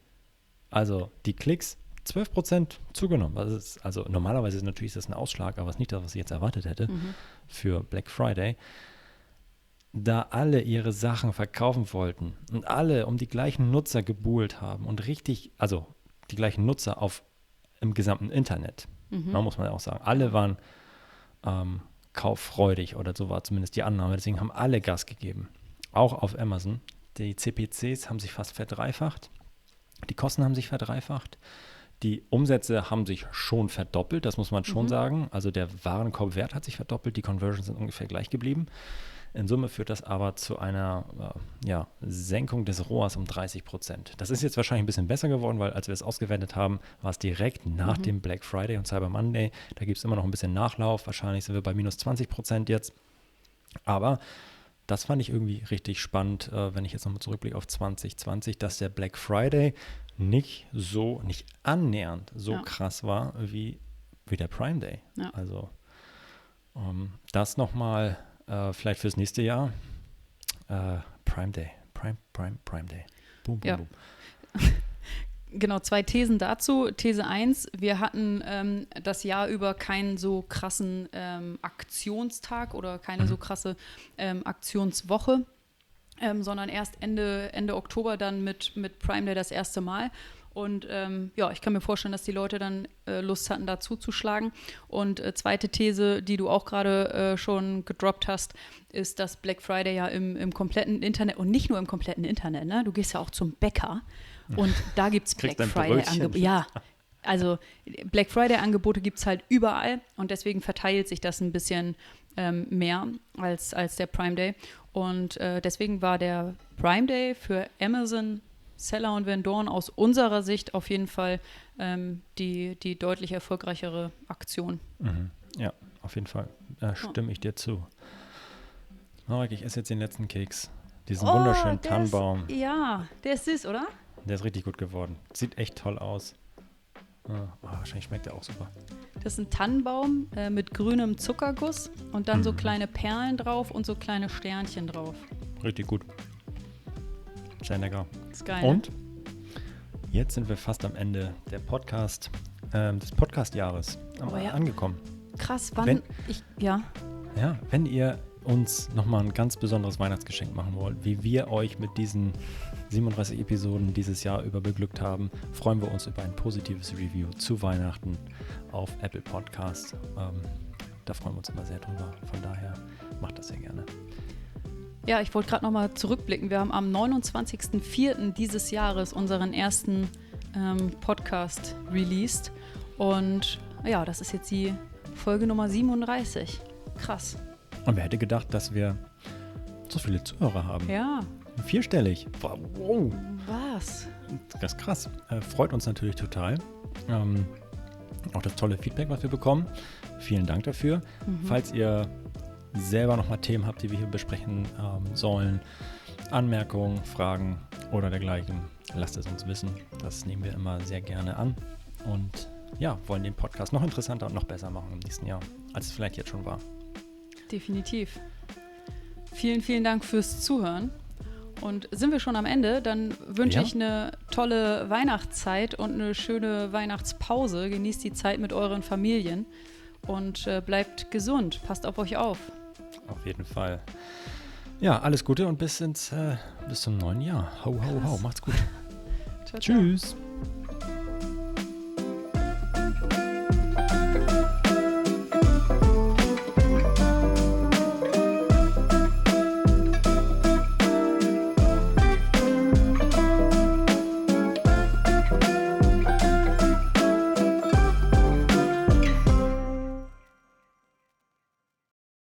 Also die Klicks 12% zugenommen. Also, ist, also normalerweise ist natürlich das ein Ausschlag, aber es ist nicht das, was ich jetzt erwartet hätte mhm. für Black Friday. Da alle ihre Sachen verkaufen wollten und alle um die gleichen Nutzer gebuhlt haben und richtig, also die gleichen Nutzer auf im gesamten Internet, mhm. man muss man ja auch sagen, alle waren ähm, kauffreudig oder so war zumindest die Annahme. Deswegen haben alle Gas gegeben, auch auf Amazon. Die CPCs haben sich fast verdreifacht, die Kosten haben sich verdreifacht. Die Umsätze haben sich schon verdoppelt, das muss man schon mhm. sagen. Also der Warenkorbwert hat sich verdoppelt, die Conversions sind ungefähr gleich geblieben. In Summe führt das aber zu einer äh, ja, Senkung des ROAS um 30 Prozent. Das ist jetzt wahrscheinlich ein bisschen besser geworden, weil als wir es ausgewertet haben, war es direkt nach mhm. dem Black Friday und Cyber Monday. Da gibt es immer noch ein bisschen Nachlauf. Wahrscheinlich sind wir bei minus 20 Prozent jetzt. Aber das fand ich irgendwie richtig spannend, äh, wenn ich jetzt nochmal zurückblicke auf 2020, dass der Black Friday nicht so, nicht annähernd so ja. krass war wie, wie der Prime Day. Ja. Also um, ähm, das nochmal äh, vielleicht fürs nächste Jahr. Äh, Prime Day. Prime, Prime, Prime Day. Boom, boom, ja. boom. Genau, zwei Thesen dazu. These 1, wir hatten ähm, das Jahr über keinen so krassen ähm, Aktionstag oder keine mhm. so krasse ähm, Aktionswoche ähm, sondern erst Ende, Ende Oktober dann mit, mit Prime Day das erste Mal. Und ähm, ja, ich kann mir vorstellen, dass die Leute dann äh, Lust hatten, da zuzuschlagen. Und äh, zweite These, die du auch gerade äh, schon gedroppt hast, ist, dass Black Friday ja im, im kompletten Internet und nicht nur im kompletten Internet, ne? Du gehst ja auch zum Bäcker und da gibt es Black Friday-Angebote. Ja, also Black Friday-Angebote gibt es halt überall und deswegen verteilt sich das ein bisschen ähm, mehr als, als der Prime Day. Und äh, deswegen war der Prime Day für Amazon, Seller und Vendoren aus unserer Sicht auf jeden Fall ähm, die, die deutlich erfolgreichere Aktion. Mhm. Ja, auf jeden Fall. Da stimme ich dir zu. Marek, ich esse jetzt den letzten Keks. Diesen oh, wunderschönen Tannenbaum. Ist, ja, der ist süß, oder? Der ist richtig gut geworden. Sieht echt toll aus. Ah, oh, wahrscheinlich schmeckt er auch super. Das ist ein Tannenbaum äh, mit grünem Zuckerguss und dann mhm. so kleine Perlen drauf und so kleine Sternchen drauf. Richtig gut. Sehr lecker. ist geil. Und ne? jetzt sind wir fast am Ende der Podcast, äh, des Podcast-Jahres oh, ja. angekommen. Krass, wann wenn, ich, ja. Ja, wenn ihr uns nochmal ein ganz besonderes Weihnachtsgeschenk machen wollt, wie wir euch mit diesen 37 Episoden dieses Jahr über beglückt haben, freuen wir uns über ein positives Review zu Weihnachten auf Apple Podcasts. Ähm, da freuen wir uns immer sehr drüber. Von daher macht das sehr gerne. Ja, ich wollte gerade nochmal zurückblicken. Wir haben am 29.04. dieses Jahres unseren ersten ähm, Podcast released. Und ja, das ist jetzt die Folge Nummer 37. Krass. Und wer hätte gedacht, dass wir so viele Zuhörer haben? Ja. Vierstellig. Wow. Was? Das ist krass. Äh, freut uns natürlich total. Ähm, auch das tolle Feedback, was wir bekommen. Vielen Dank dafür. Mhm. Falls ihr selber nochmal Themen habt, die wir hier besprechen ähm, sollen, Anmerkungen, Fragen oder dergleichen, lasst es uns wissen. Das nehmen wir immer sehr gerne an und ja, wollen den Podcast noch interessanter und noch besser machen im nächsten Jahr, als es vielleicht jetzt schon war. Definitiv. Vielen, vielen Dank fürs Zuhören. Und sind wir schon am Ende, dann wünsche Ja. ich eine tolle Weihnachtszeit und eine schöne Weihnachtspause. Genießt die Zeit mit euren Familien und äh, bleibt gesund. Passt auf euch auf. Auf jeden Fall. Ja, alles Gute und bis ins äh, bis zum neuen Jahr. Hau, hau, hau. Macht's gut. Tschüss.